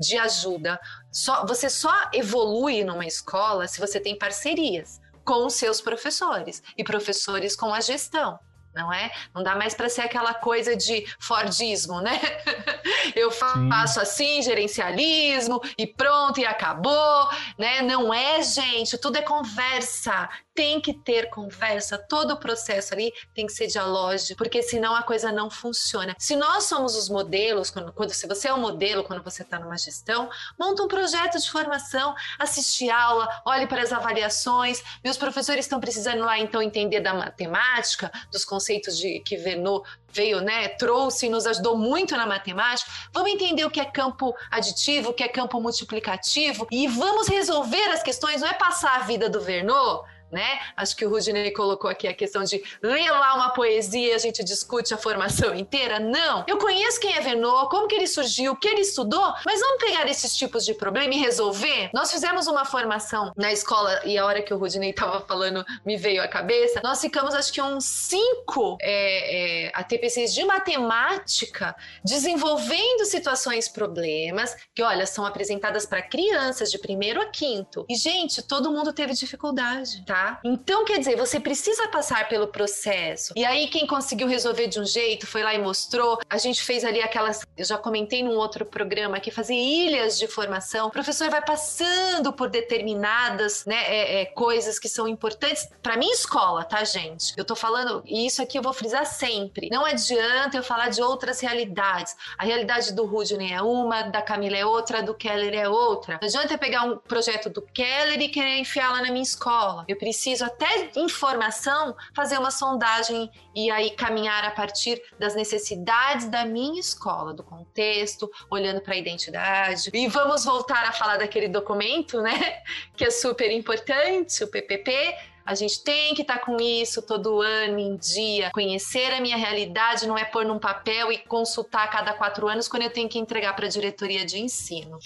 de ajuda. Só, você só evolui numa escola se você tem parcerias com os seus professores e professores com a gestão não é? Não dá mais para ser aquela coisa de Fordismo, né? Eu faço Sim. assim, gerencialismo e pronto e acabou, né? Não é, gente, tudo é conversa tem que ter conversa, todo o processo ali tem que ser dialógico, porque senão a coisa não funciona. Se nós somos os modelos, quando, quando se você é um modelo quando você está numa gestão, monta um projeto de formação, assiste aula, olhe para as avaliações. Meus professores estão precisando lá então entender da matemática, dos conceitos de que Verneau veio, né, trouxe e nos ajudou muito na matemática. Vamos entender o que é campo aditivo, o que é campo multiplicativo e vamos resolver as questões. Não é passar a vida do Verneau né? Acho que o Rudinei colocou aqui a questão de ler lá uma poesia e a gente discute a formação inteira. Não! Eu conheço quem é Vernon, como que ele surgiu, o que ele estudou, mas vamos pegar esses tipos de problema e resolver? Nós fizemos uma formação na escola e a hora que o Rudinei estava falando me veio à cabeça, nós ficamos acho que uns cinco é, é, ATPCs de matemática desenvolvendo situações, problemas, que olha, são apresentadas para crianças de primeiro a quinto. E, gente, todo mundo teve dificuldade, tá? Então, quer dizer, você precisa passar pelo processo. E aí, quem conseguiu resolver de um jeito foi lá e mostrou. A gente fez ali aquelas. Eu já comentei num outro programa que fazer ilhas de formação. O professor vai passando por determinadas né, é, é, coisas que são importantes para minha escola, tá, gente? Eu tô falando, e isso aqui eu vou frisar sempre. Não adianta eu falar de outras realidades. A realidade do Rudney é uma, da Camila é outra, do Keller é outra. Não adianta eu pegar um projeto do Keller e querer enfiar lá na minha escola. Eu preciso, até informação, fazer uma sondagem e aí caminhar a partir das necessidades da minha escola, do contexto, olhando para a identidade. E vamos voltar a falar daquele documento, né? Que é super importante, o PPP, a gente tem que estar tá com isso todo ano, em dia. Conhecer a minha realidade não é pôr num papel e consultar a cada quatro anos quando eu tenho que entregar para a diretoria de ensino.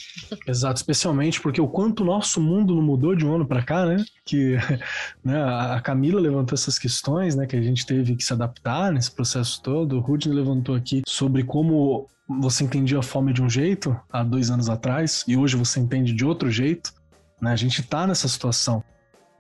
Exato, especialmente porque o quanto o nosso mundo não mudou de um ano para cá, né? Que né, a Camila levantou essas questões, né? Que a gente teve que se adaptar nesse processo todo. O Rudney levantou aqui sobre como você entendia a fome de um jeito há dois anos atrás e hoje você entende de outro jeito. Né? A gente está nessa situação.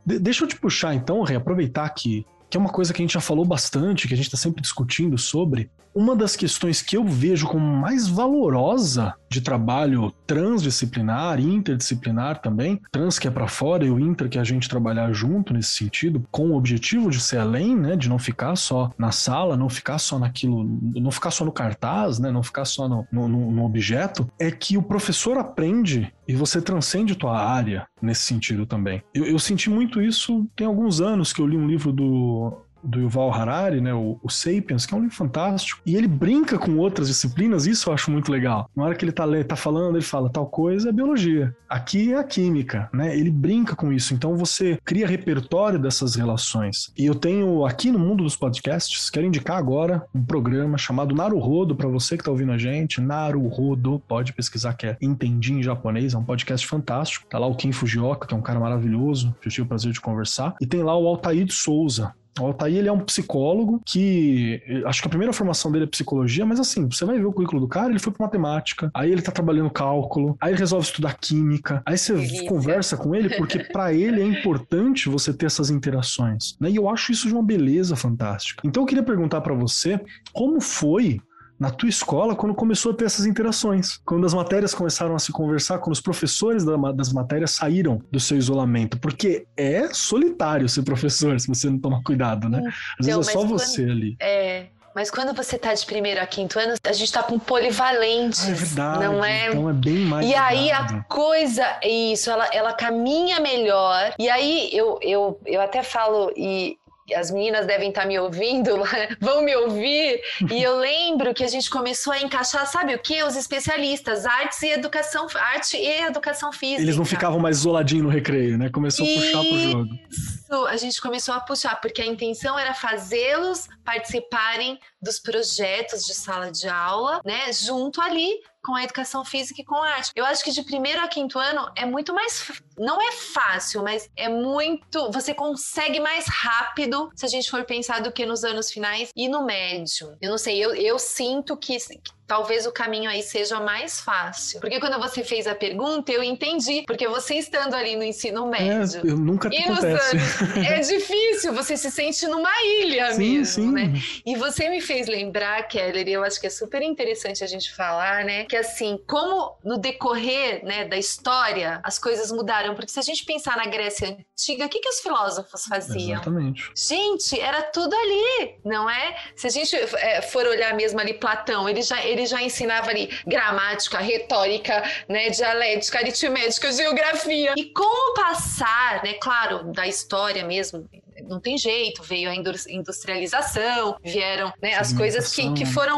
De deixa eu te puxar então, reaproveitar que, que é uma coisa que a gente já falou bastante, que a gente está sempre discutindo sobre. Uma das questões que eu vejo como mais valorosa de trabalho transdisciplinar, interdisciplinar também, trans que é para fora e o inter que é a gente trabalhar junto nesse sentido, com o objetivo de ser além, né, de não ficar só na sala, não ficar só naquilo, não ficar só no cartaz, né, não ficar só no, no, no objeto, é que o professor aprende e você transcende tua área nesse sentido também. Eu, eu senti muito isso tem alguns anos que eu li um livro do do Yuval Harari, né, o, o, Sapiens, que é um livro fantástico, e ele brinca com outras disciplinas, isso eu acho muito legal. Na hora que ele tá, tá falando, ele fala, tal coisa é biologia, aqui é a química, né, ele brinca com isso, então você cria repertório dessas relações. E eu tenho aqui no mundo dos podcasts, quero indicar agora um programa chamado Naruhodo, para você que tá ouvindo a gente, Naruhodo, pode pesquisar que é Entendi em japonês, é um podcast fantástico, tá lá o Ken Fujioka, que é um cara maravilhoso, que eu tive o prazer de conversar, e tem lá o Altair de Souza, o Altair, ele é um psicólogo que, acho que a primeira formação dele é psicologia, mas assim, você vai ver o currículo do cara, ele foi para matemática, aí ele tá trabalhando cálculo, aí ele resolve estudar química, aí você Delícia. conversa com ele porque para ele é importante você ter essas interações, né? E eu acho isso de uma beleza fantástica. Então eu queria perguntar para você, como foi na tua escola quando começou a ter essas interações. Quando as matérias começaram a se conversar, quando os professores das matérias saíram do seu isolamento. Porque é solitário ser professor, se você não tomar cuidado, né? Às vezes é só quando, você ali. É. Mas quando você tá de primeiro a quinto ano, a gente tá com polivalentes. Ah, é verdade. Não é? Então é bem mais. E aí a coisa, isso, ela, ela caminha melhor. E aí eu, eu, eu até falo, e as meninas devem estar tá me ouvindo, vão me ouvir. E eu lembro que a gente começou a encaixar, sabe o que? Os especialistas, artes e educação, arte e educação física. Eles não ficavam mais isoladinhos no recreio, né? Começou a puxar pro jogo. Isso, a gente começou a puxar, porque a intenção era fazê-los participarem dos projetos de sala de aula, né? Junto ali com a educação física e com a arte. Eu acho que de primeiro a quinto ano é muito mais. Não é fácil, mas é muito. Você consegue mais rápido, se a gente for pensar, do que nos anos finais e no médio. Eu não sei, eu, eu sinto que, talvez o caminho aí seja mais fácil. Porque quando você fez a pergunta, eu entendi. Porque você estando ali no ensino é, médio. É, eu nunca te acontece. Anos, é difícil, você se sente numa ilha sim, mesmo, sim. né? E você me fez lembrar, Keller, e eu acho que é super interessante a gente falar, né? Que assim, como no decorrer né, da história as coisas mudaram. Porque se a gente pensar na Grécia Antiga, o que, que os filósofos faziam? Exatamente. Gente, era tudo ali, não é? Se a gente é, for olhar mesmo ali Platão, ele já ele já ensinava ali gramática, retórica, né, dialética, aritmética, geografia. E com o passar, né, claro, da história mesmo, não tem jeito, veio a industrialização, vieram né, as coisas que, que foram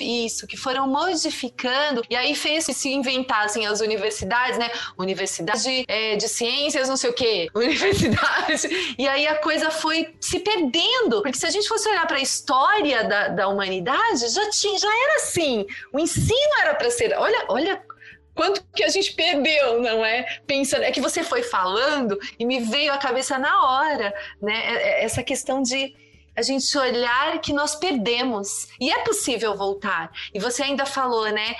isso, que foram modificando, e aí fez que se inventassem as universidades, né? Universidade é, de ciências, não sei o quê, universidade. E aí a coisa foi se perdendo, porque se a gente fosse olhar para a história da, da humanidade, já, tinha, já era assim. O ensino era para ser. Olha, olha quanto que a gente perdeu, não é? Pensando, é que você foi falando e me veio à cabeça na hora, né? É, é, essa questão de a gente olhar que nós perdemos e é possível voltar. E você ainda falou, né?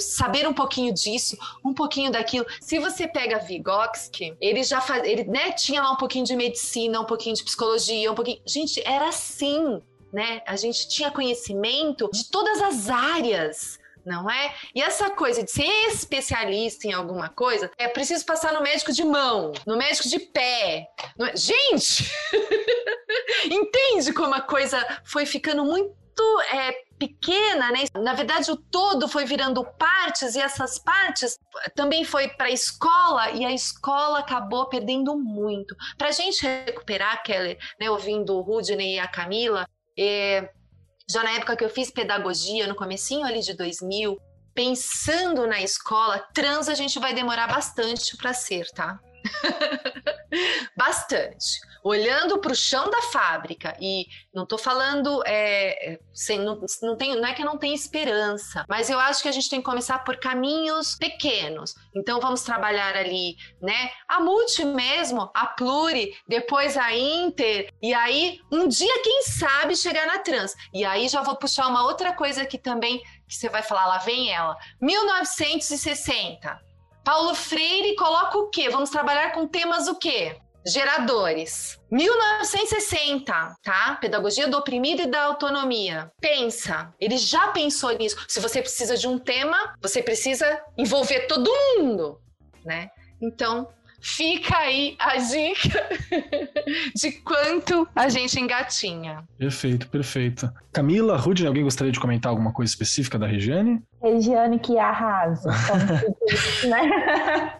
Saber um pouquinho disso, um pouquinho daquilo. Se você pega Vygotsky, ele já faz, ele né, tinha lá um pouquinho de medicina, um pouquinho de psicologia, um pouquinho. Gente, era assim, né? A gente tinha conhecimento de todas as áreas não é? E essa coisa de ser especialista em alguma coisa, é preciso passar no médico de mão, no médico de pé. Gente! Entende como a coisa foi ficando muito é, pequena, né? Na verdade, o todo foi virando partes e essas partes também foi para a escola e a escola acabou perdendo muito. Para a gente recuperar, Keller, né, ouvindo o Rudney e a Camila, é, já na época que eu fiz pedagogia, no comecinho ali de 2000, pensando na escola, trans a gente vai demorar bastante para ser, tá? bastante olhando para o chão da fábrica e não estou falando é, é, sem, não, não, tem, não é que não tem esperança, mas eu acho que a gente tem que começar por caminhos pequenos. Então vamos trabalhar ali, né? A multi mesmo, a pluri, depois a inter e aí um dia quem sabe chegar na trans. E aí já vou puxar uma outra coisa aqui também que você vai falar, lá vem ela. 1960. Paulo Freire coloca o quê? Vamos trabalhar com temas o quê? Geradores. 1960, tá? Pedagogia do oprimido e da autonomia. Pensa, ele já pensou nisso. Se você precisa de um tema, você precisa envolver todo mundo, né? Então, fica aí a dica de quanto a gente engatinha. Perfeito, perfeito. Camila, Rudine, alguém gostaria de comentar alguma coisa específica da Regiane? Regiane que arrasa, como né?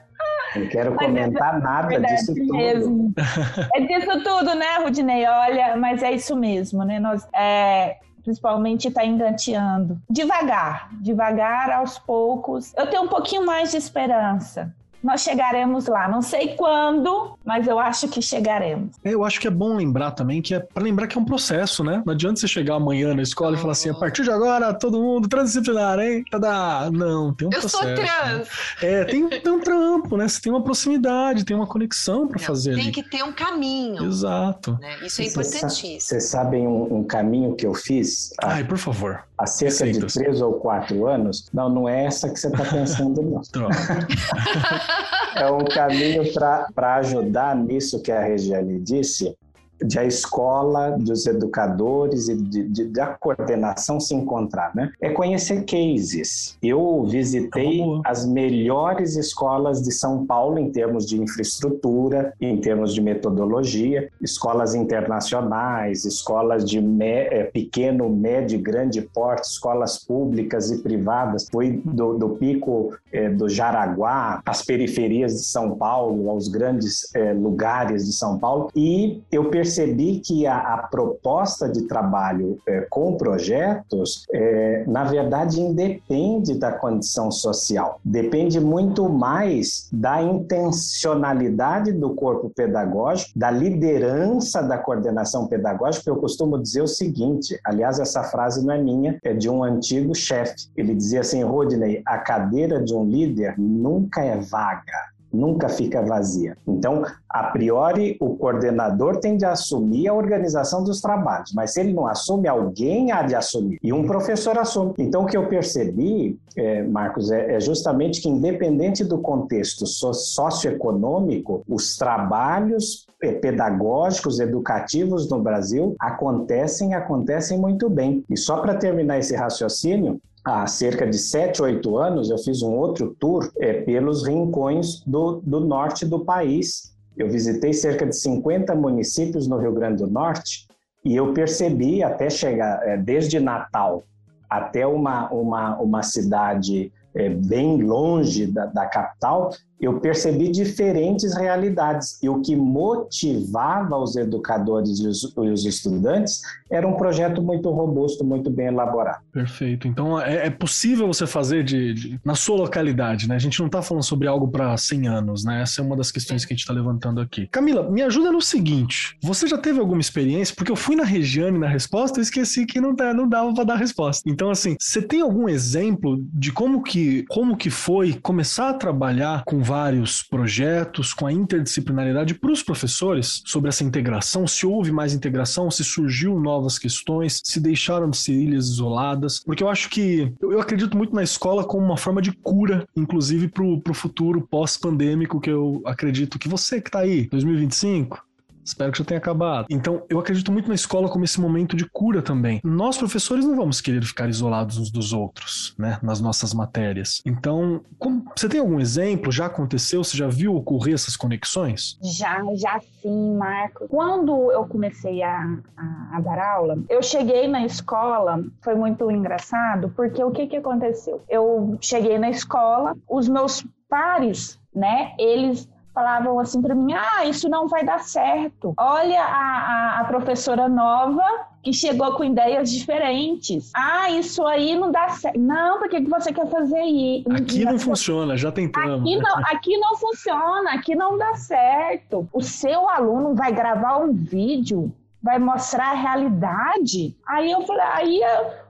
Não quero mas é comentar é, nada disso mesmo. tudo. É disso tudo, né, Rudinei? Olha, mas é isso mesmo, né? Nós, é, principalmente está engateando. Devagar, devagar, aos poucos. Eu tenho um pouquinho mais de esperança nós chegaremos lá. Não sei quando, mas eu acho que chegaremos. Eu acho que é bom lembrar também que é para lembrar que é um processo, né? Não adianta você chegar amanhã na escola e falar assim: a partir de agora, todo mundo transdisciplinar, hein? Tadá. Não, tem um eu processo. Eu sou trans. Né? É, tem, tem, um trampo, né? Você tem uma proximidade, tem uma conexão para fazer. Tem ali. que ter um caminho. Exato. Né? Isso é importantíssimo. Vocês sabem um, um, caminho que eu fiz? Ai, por favor. Há cerca Receitas. de três ou quatro anos. Não, não é essa que você está pensando, não. é um caminho para ajudar nisso que a Regiane disse, de a escola, dos educadores e de, de, da coordenação se encontrar, né? É conhecer cases. Eu visitei as melhores escolas de São Paulo em termos de infraestrutura, em termos de metodologia, escolas internacionais, escolas de me, é, pequeno, médio, grande porte, escolas públicas e privadas. Fui do, do pico é, do Jaraguá, às periferias de São Paulo, aos grandes é, lugares de São Paulo, e eu percebi percebi que a, a proposta de trabalho é, com projetos, é, na verdade, independe da condição social, depende muito mais da intencionalidade do corpo pedagógico, da liderança da coordenação pedagógica. Eu costumo dizer o seguinte: aliás, essa frase não é minha, é de um antigo chefe. Ele dizia assim, Rodney, a cadeira de um líder nunca é vaga nunca fica vazia. Então, a priori, o coordenador tem de assumir a organização dos trabalhos, mas se ele não assume, alguém há de assumir. E um professor assume. Então, o que eu percebi, é, Marcos, é, é justamente que, independente do contexto socioeconômico, os trabalhos é, pedagógicos, educativos no Brasil acontecem, acontecem muito bem. E só para terminar esse raciocínio, há cerca de 7, 8 anos, eu fiz um outro tour é, pelos rincões do, do norte do país. Eu visitei cerca de 50 municípios no Rio Grande do Norte e eu percebi, até chegar, é, desde Natal até uma, uma, uma cidade é, bem longe da, da, capital, eu percebi diferentes realidades. E o que motivava os educadores e os, e os estudantes era um projeto muito robusto, muito bem elaborado. Perfeito. Então é, é possível você fazer de, de, na sua localidade, né? A gente não está falando sobre algo para 100 anos, né? Essa é uma das questões que a gente está levantando aqui. Camila, me ajuda no seguinte: você já teve alguma experiência? Porque eu fui na Regiane na resposta e esqueci que não, não dava para dar resposta. Então, assim, você tem algum exemplo de como que, como que foi começar a trabalhar com vários projetos, com a interdisciplinaridade para os professores sobre essa integração? Se houve mais integração, se surgiu novas questões, se deixaram de ser ilhas isoladas? Porque eu acho que eu acredito muito na escola como uma forma de cura, inclusive para o futuro pós-pandêmico, que eu acredito que você que está aí, 2025, Espero que já tenha acabado. Então, eu acredito muito na escola como esse momento de cura também. Nós, professores, não vamos querer ficar isolados uns dos outros, né? Nas nossas matérias. Então, como, você tem algum exemplo? Já aconteceu? Você já viu ocorrer essas conexões? Já, já sim, Marco. Quando eu comecei a, a, a dar aula, eu cheguei na escola, foi muito engraçado, porque o que, que aconteceu? Eu cheguei na escola, os meus pares, né, eles falavam assim para mim: ah, isso não vai dar certo. Olha a, a, a, professora nova que chegou com ideias diferentes. Ah, isso aí não dá certo. Não, por que, você quer fazer isso? Aqui não funciona, já tentamos. Aqui não, aqui não funciona, aqui não dá certo. O seu aluno vai gravar um vídeo, vai mostrar a realidade. Aí eu falei, aí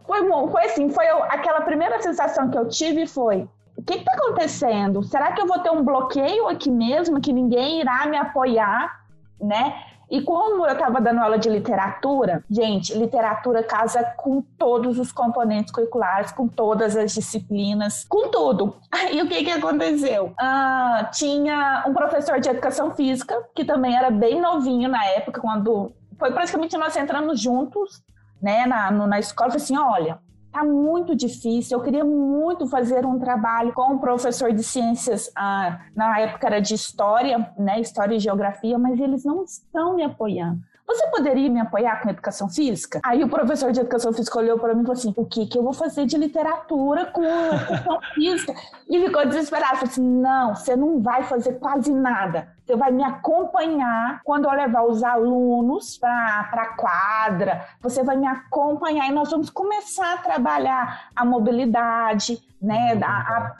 foi, foi assim, foi aquela primeira sensação que eu tive foi que está acontecendo? Será que eu vou ter um bloqueio aqui mesmo, que ninguém irá me apoiar, né? E como eu estava dando aula de literatura, gente, literatura casa com todos os componentes curriculares, com todas as disciplinas, com tudo. E o que, que aconteceu? Ah, tinha um professor de educação física, que também era bem novinho na época, quando foi praticamente nós entramos juntos, né, na, na escola, assim, olha, Tá muito difícil. Eu queria muito fazer um trabalho com um professor de ciências, ah, na época era de história, né, história e geografia, mas eles não estão me apoiando. Você poderia me apoiar com educação física? Aí o professor de educação física olhou para mim e falou assim: o que, que eu vou fazer de literatura com educação física? E ficou desesperado. Falei assim: não, você não vai fazer quase nada. Você vai me acompanhar quando eu levar os alunos para a quadra. Você vai me acompanhar e nós vamos começar a trabalhar a mobilidade, né? A, a,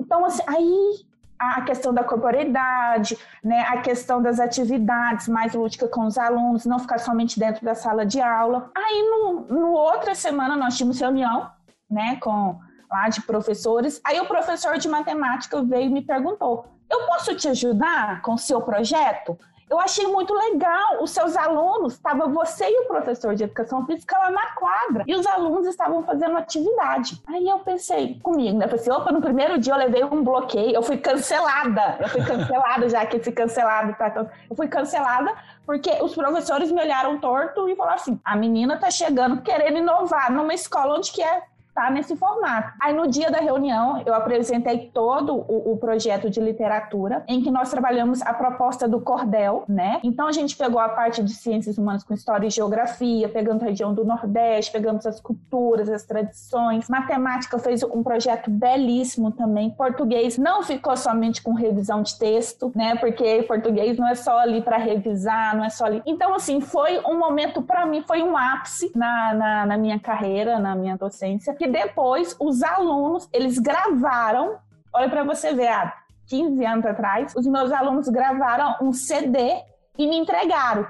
então, assim, aí a questão da corporeidade, né, a questão das atividades mais lúdicas com os alunos, não ficar somente dentro da sala de aula. Aí, no, no outra semana, nós tínhamos reunião, né, com lá de professores. Aí o professor de matemática veio e me perguntou: "Eu posso te ajudar com o seu projeto?" Eu achei muito legal. Os seus alunos, estava você e o professor de educação física lá na quadra, e os alunos estavam fazendo atividade. Aí eu pensei comigo, né? Eu pensei, opa, no primeiro dia eu levei um bloqueio, eu fui cancelada. Eu fui cancelada, já que esse cancelado tá. Eu fui cancelada porque os professores me olharam torto e falaram assim: a menina tá chegando querendo inovar numa escola onde que é tá nesse formato. Aí no dia da reunião eu apresentei todo o, o, projeto de literatura em que nós trabalhamos a proposta do cordel, né? Então a gente pegou a parte de ciências humanas com história e geografia, pegando a região do Nordeste, pegamos as culturas, as tradições. Matemática fez um projeto belíssimo também. Português não ficou somente com revisão de texto, né? Porque português não é só ali para revisar, não é só ali. Então assim foi um momento para mim foi um ápice na, na, na minha carreira, na minha docência. Que que depois os alunos, eles gravaram, olha para você ver, há 15 anos atrás, os meus alunos gravaram um CD e me entregaram.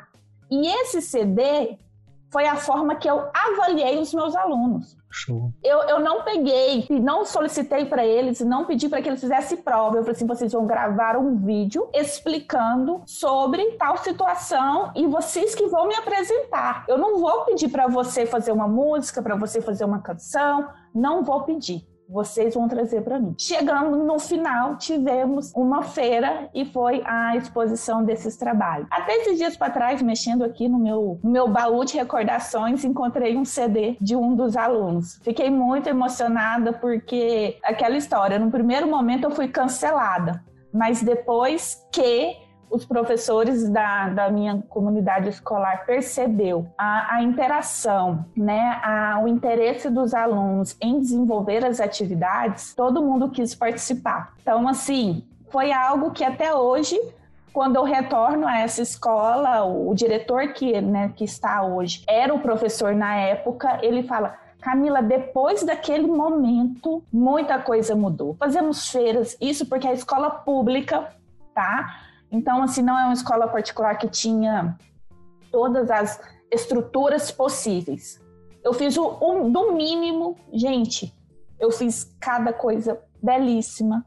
E esse CD foi a forma que eu avaliei os meus alunos. Show. Eu, eu não peguei, não solicitei para eles, não pedi para que eles fizessem prova. Eu falei assim: vocês vão gravar um vídeo explicando sobre tal situação e vocês que vão me apresentar. Eu não vou pedir para você fazer uma música, para você fazer uma canção, não vou pedir vocês vão trazer para mim. Chegando no final, tivemos uma feira e foi a exposição desses trabalhos. Até esses dias para trás, mexendo aqui no meu, no meu baú de recordações, encontrei um CD de um dos alunos. Fiquei muito emocionada porque aquela história, no primeiro momento eu fui cancelada, mas depois que os professores da, da minha comunidade escolar percebeu a, a interação, né, a, o interesse dos alunos em desenvolver as atividades, todo mundo quis participar. Então, assim, foi algo que até hoje, quando eu retorno a essa escola, o diretor que, né, que está hoje era o professor na época, ele fala. Camila, depois daquele momento, muita coisa mudou. Fazemos feiras, isso porque a escola pública, tá? Então, assim, não é uma escola particular que tinha todas as estruturas possíveis. Eu fiz o, o do mínimo, gente, eu fiz cada coisa belíssima,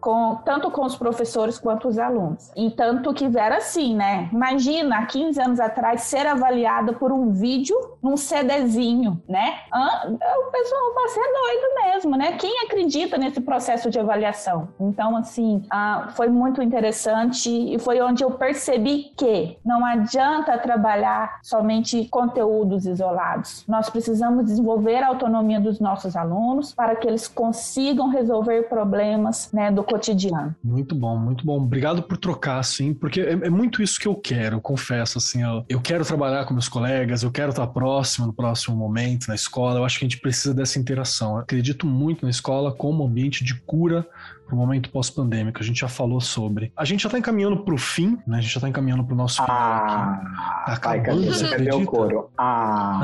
com, tanto com os professores quanto os alunos. E tanto que era assim, né? Imagina, há 15 anos atrás, ser avaliada por um vídeo num CDzinho, né? O pessoal vai ser doido mesmo, né? Quem acredita nesse processo de avaliação? Então, assim, foi muito interessante e foi onde eu percebi que não adianta trabalhar somente conteúdos isolados. Nós precisamos desenvolver a autonomia dos nossos alunos para que eles consigam resolver problemas né, do cotidiano. Muito bom, muito bom. Obrigado por trocar, assim, porque é, é muito isso que eu quero, confesso, assim, eu, eu, quero trabalhar com meus colegas, eu quero estar próximo no próximo momento, na escola, eu acho que a gente precisa dessa interação. Eu acredito muito na escola como ambiente de cura para o momento pós-pandêmico. A gente já falou sobre. A gente já está encaminhando para o fim, né? A gente já está encaminhando para o nosso final ah, aqui. Tá acabando, você acredita? o coro. Ah.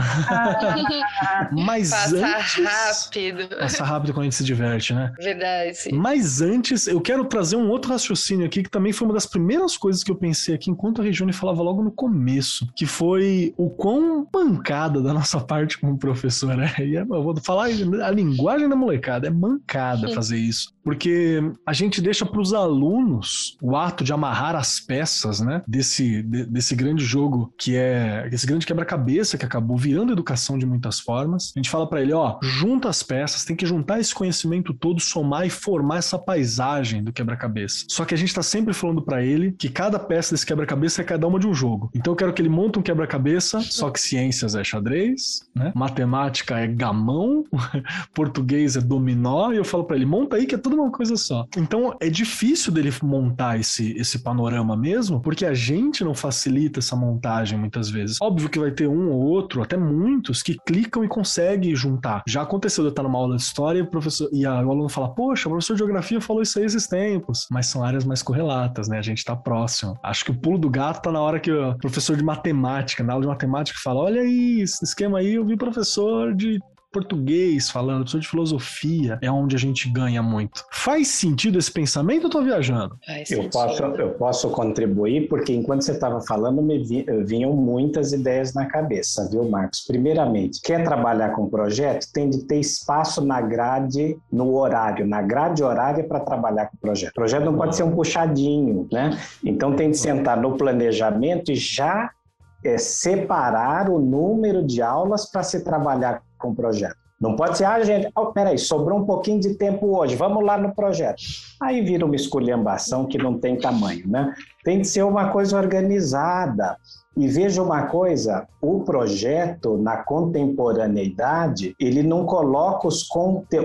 Mas Passa antes... rápido. Passa rápido quando a gente se diverte, né? Verdade. Mas antes, eu quero trazer um outro raciocínio aqui, que também foi uma das primeiras coisas que eu pensei aqui enquanto a Regiane falava logo no começo, que foi o quão pancada da nossa parte como professor, né? E é, eu vou falar a linguagem da molecada, é mancada fazer isso. Porque a gente deixa para os alunos o ato de amarrar as peças, né? Desse, de, desse grande jogo que é esse grande quebra-cabeça que acabou virando educação de muitas formas. A gente fala para ele, ó, junta as peças, tem que juntar esse conhecimento todo, somar e formar essa paisagem do quebra-cabeça. Só que a gente tá sempre falando para ele que cada peça desse quebra-cabeça é cada uma de um jogo. Então eu quero que ele monte um quebra-cabeça, só que ciências é xadrez, né? Matemática é gamão, português é dominó, e eu falo para ele, monta aí que é tudo uma coisa só. Então é difícil dele montar esse, esse panorama mesmo, porque a gente não facilita essa montagem muitas vezes. Óbvio que vai ter um ou outro, até muitos, que clicam e conseguem juntar. Já aconteceu de eu estar numa aula de história e o professor e a, o aluno fala: Poxa, o professor de geografia falou isso aí esses tempos. Mas são áreas mais correlatas, né? A gente tá próximo. Acho que o pulo do gato tá na hora que o professor de matemática, na aula de matemática, fala: Olha aí, esse esquema aí, eu vi professor de português falando, professor de filosofia, é onde a gente ganha muito. Faz sentido esse pensamento ou tô viajando? Eu posso, eu posso contribuir, porque enquanto você estava falando, me vinham muitas ideias na cabeça, viu, Marcos? Primeiramente, quer trabalhar com projeto, tem de ter espaço na grade, no horário, na grade horária para trabalhar com projeto. O projeto não pode ser um puxadinho, né? Então tem de sentar no planejamento e já é, separar o número de aulas para se trabalhar com o projeto. Não pode ser, ah, gente, oh, peraí, sobrou um pouquinho de tempo hoje, vamos lá no projeto. Aí vira uma esculhambação que não tem tamanho, né? Tem que ser uma coisa organizada. E veja uma coisa, o projeto, na contemporaneidade, ele não coloca os,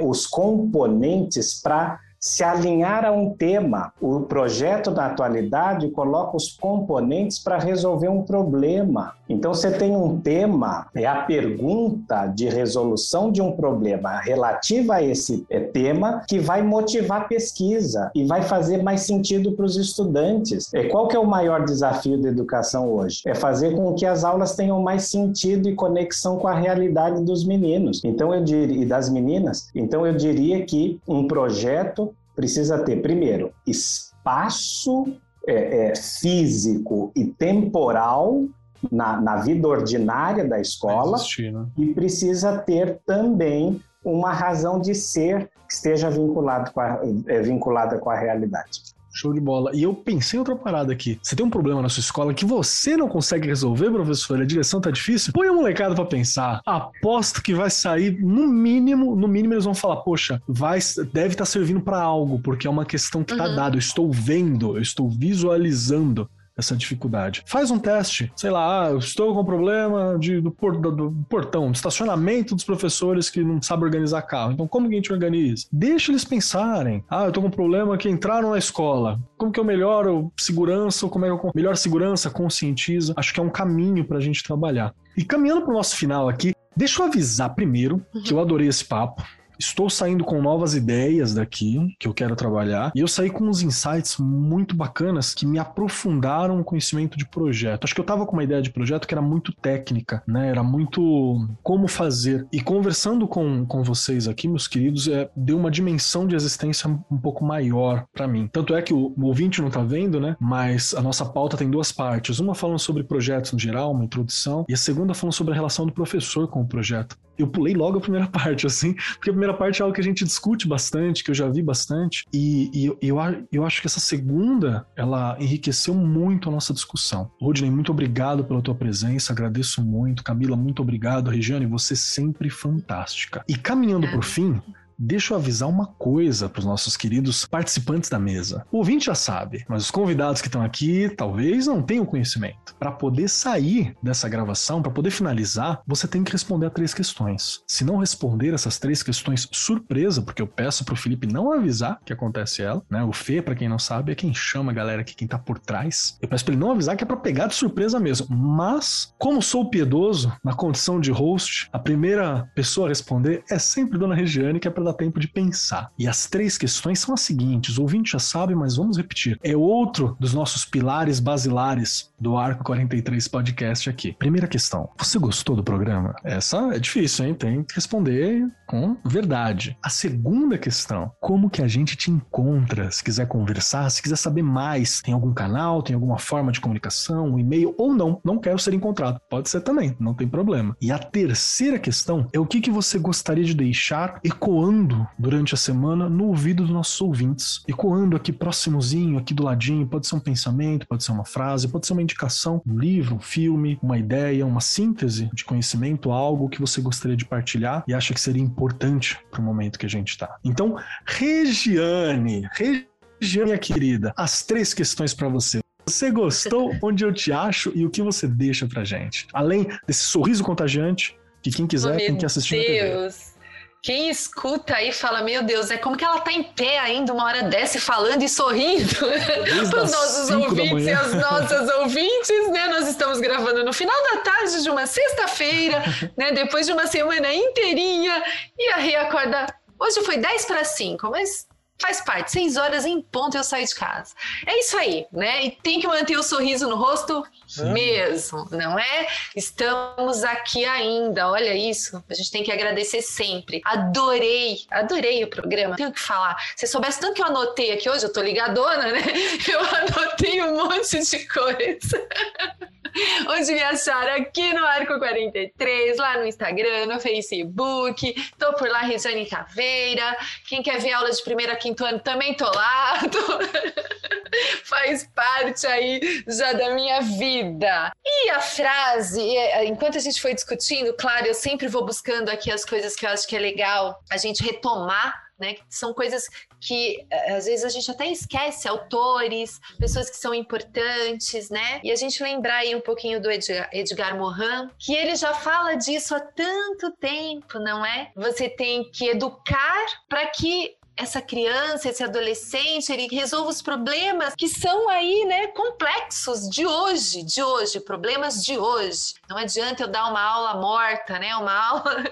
os componentes para se alinhar a um tema. O projeto da atualidade coloca os componentes para resolver um problema. Então você tem um tema, é a pergunta de resolução de um problema relativa a esse é, tema que vai motivar a pesquisa e vai fazer mais sentido para os estudantes. É, qual que é o maior desafio da educação hoje? É fazer com que as aulas tenham mais sentido e conexão com a realidade dos meninos. Então eu diria e das meninas. Então eu diria que um projeto precisa ter, primeiro, espaço é, é, físico e temporal na, na, vida ordinária da escola existir, né? e precisa ter também uma razão de ser que esteja vinculado com a, é, vinculada com a realidade. Show de bola. E eu pensei em outra parada aqui. Você tem um problema na sua escola que você não consegue resolver, professor? A direção tá difícil? Põe a molecada para pensar. Aposto que vai sair, no mínimo, no mínimo eles vão falar, poxa, vai, deve estar tá servindo para algo, porque é uma questão que tá uhum. dada. Eu estou vendo, eu estou visualizando essa dificuldade. Faz um teste, sei lá, ah, estou com problema de, do, por, do, do, portão, do estacionamento dos professores que não sabem organizar carro. Então, como que a gente organiza? Deixa eles pensarem. Ah, eu estou com problema que entraram na escola. Como que eu melhoro segurança? Ou como é que eu melhor segurança, conscientiza? Acho que é um caminho para a gente trabalhar. E caminhando para o nosso final aqui, deixa eu avisar primeiro que eu adorei esse papo Estou saindo com novas ideias daqui que eu quero trabalhar e eu saí com uns insights muito bacanas que me aprofundaram o conhecimento de projeto. Acho que eu tava com uma ideia de projeto que era muito técnica, né? Era muito como fazer. E conversando com, com vocês aqui, meus queridos, é, deu uma dimensão de existência um pouco maior para mim. Tanto é que o, o ouvinte não tá vendo, né? Mas a nossa pauta tem duas partes. Uma falando sobre projetos no geral, uma introdução, e a segunda falando sobre a relação do professor com o projeto eu pulei logo a primeira parte, assim, porque a primeira parte é algo que a gente discute bastante, que eu já vi bastante, e, e eu, eu, eu, acho que essa segunda, ela enriqueceu muito a nossa discussão. Rodney, muito obrigado pela tua presença, agradeço muito. Camila, muito obrigado. Regiane, você sempre fantástica. E caminhando para o fim, Deixa eu avisar uma coisa para os nossos queridos participantes da mesa. O ouvinte já sabe, mas os convidados que estão aqui talvez não tenham conhecimento. Para poder sair dessa gravação, para poder finalizar, você tem que responder a três questões. Se não responder essas três questões surpresa, porque eu peço para o Felipe não avisar que acontece ela, né? O Fê, para quem não sabe, é quem chama a galera aqui, quem tá por trás. Eu peço para ele não avisar que é para pegar de surpresa mesmo. Mas, como sou piedoso, na condição de host, a primeira pessoa a responder é sempre Dona Regiane, que é para dar tempo de pensar. E as três questões são as seguintes: o ouvinte já sabe, mas vamos repetir. É outro dos nossos pilares basilares do Arco 43 Podcast aqui. Primeira questão: você gostou do programa? Essa é difícil, hein? Tem que responder com verdade. A segunda questão: como que a gente te encontra? Se quiser conversar, se quiser saber mais, tem algum canal, tem alguma forma de comunicação, um e-mail ou não? Não quero ser encontrado. Pode ser também, não tem problema. E a terceira questão é o que, que você gostaria de deixar ecoando ecoando durante a semana no ouvido dos nossos ouvintes. Ecoando aqui próximozinho, aqui do ladinho. Pode ser um pensamento, pode ser uma frase, pode ser uma indicação, um livro, um filme, uma ideia, uma síntese de conhecimento, algo que você gostaria de partilhar e acha que seria importante para o momento que a gente está. Então, Regiane, Regiane, minha querida, as três questões para você. Você gostou? Onde eu te acho e o que você deixa pra gente? Além desse sorriso contagiante, que quem quiser oh, tem que assistir Deus. Quem escuta aí fala, meu Deus, é como que ela tá em pé ainda uma hora dessa falando e sorrindo para os nossos ouvintes e as nossas ouvintes, né? Nós estamos gravando no final da tarde de uma sexta-feira, né? Depois de uma semana inteirinha e a Ria acorda. Hoje foi 10 para 5, mas faz parte. Seis horas em ponto eu saio de casa. É isso aí, né? E tem que manter o sorriso no rosto mesmo, não é? Estamos aqui ainda, olha isso. A gente tem que agradecer sempre. Adorei, adorei o programa. Tenho que falar. Se soubesse tanto que eu anotei aqui hoje, eu tô ligadona, né? Eu anotei um monte de coisa. onde me achar aqui no Arco 43, lá no Instagram, no Facebook. Tô por lá, Regiane Caveira. Quem quer ver aula de primeiro a quinto ano, também tô lá. Tô... Faz parte aí já da minha vida. E a frase, é, enquanto a gente foi discutindo, claro, eu sempre vou buscando aqui as coisas que eu acho que é legal a gente retomar né? São coisas que eh, às vezes a gente até esquece, autores, pessoas que são importantes, né? E a gente lembrar aí um pouquinho do Edgar, Edgar Morin, que ele já fala disso há tanto tempo, não é? Você tem que educar para que essa criança, esse adolescente, ele resolva os problemas que são aí, né, complexos de hoje, de hoje, problemas de hoje. Não adianta eu dar uma aula morta, né, uma aula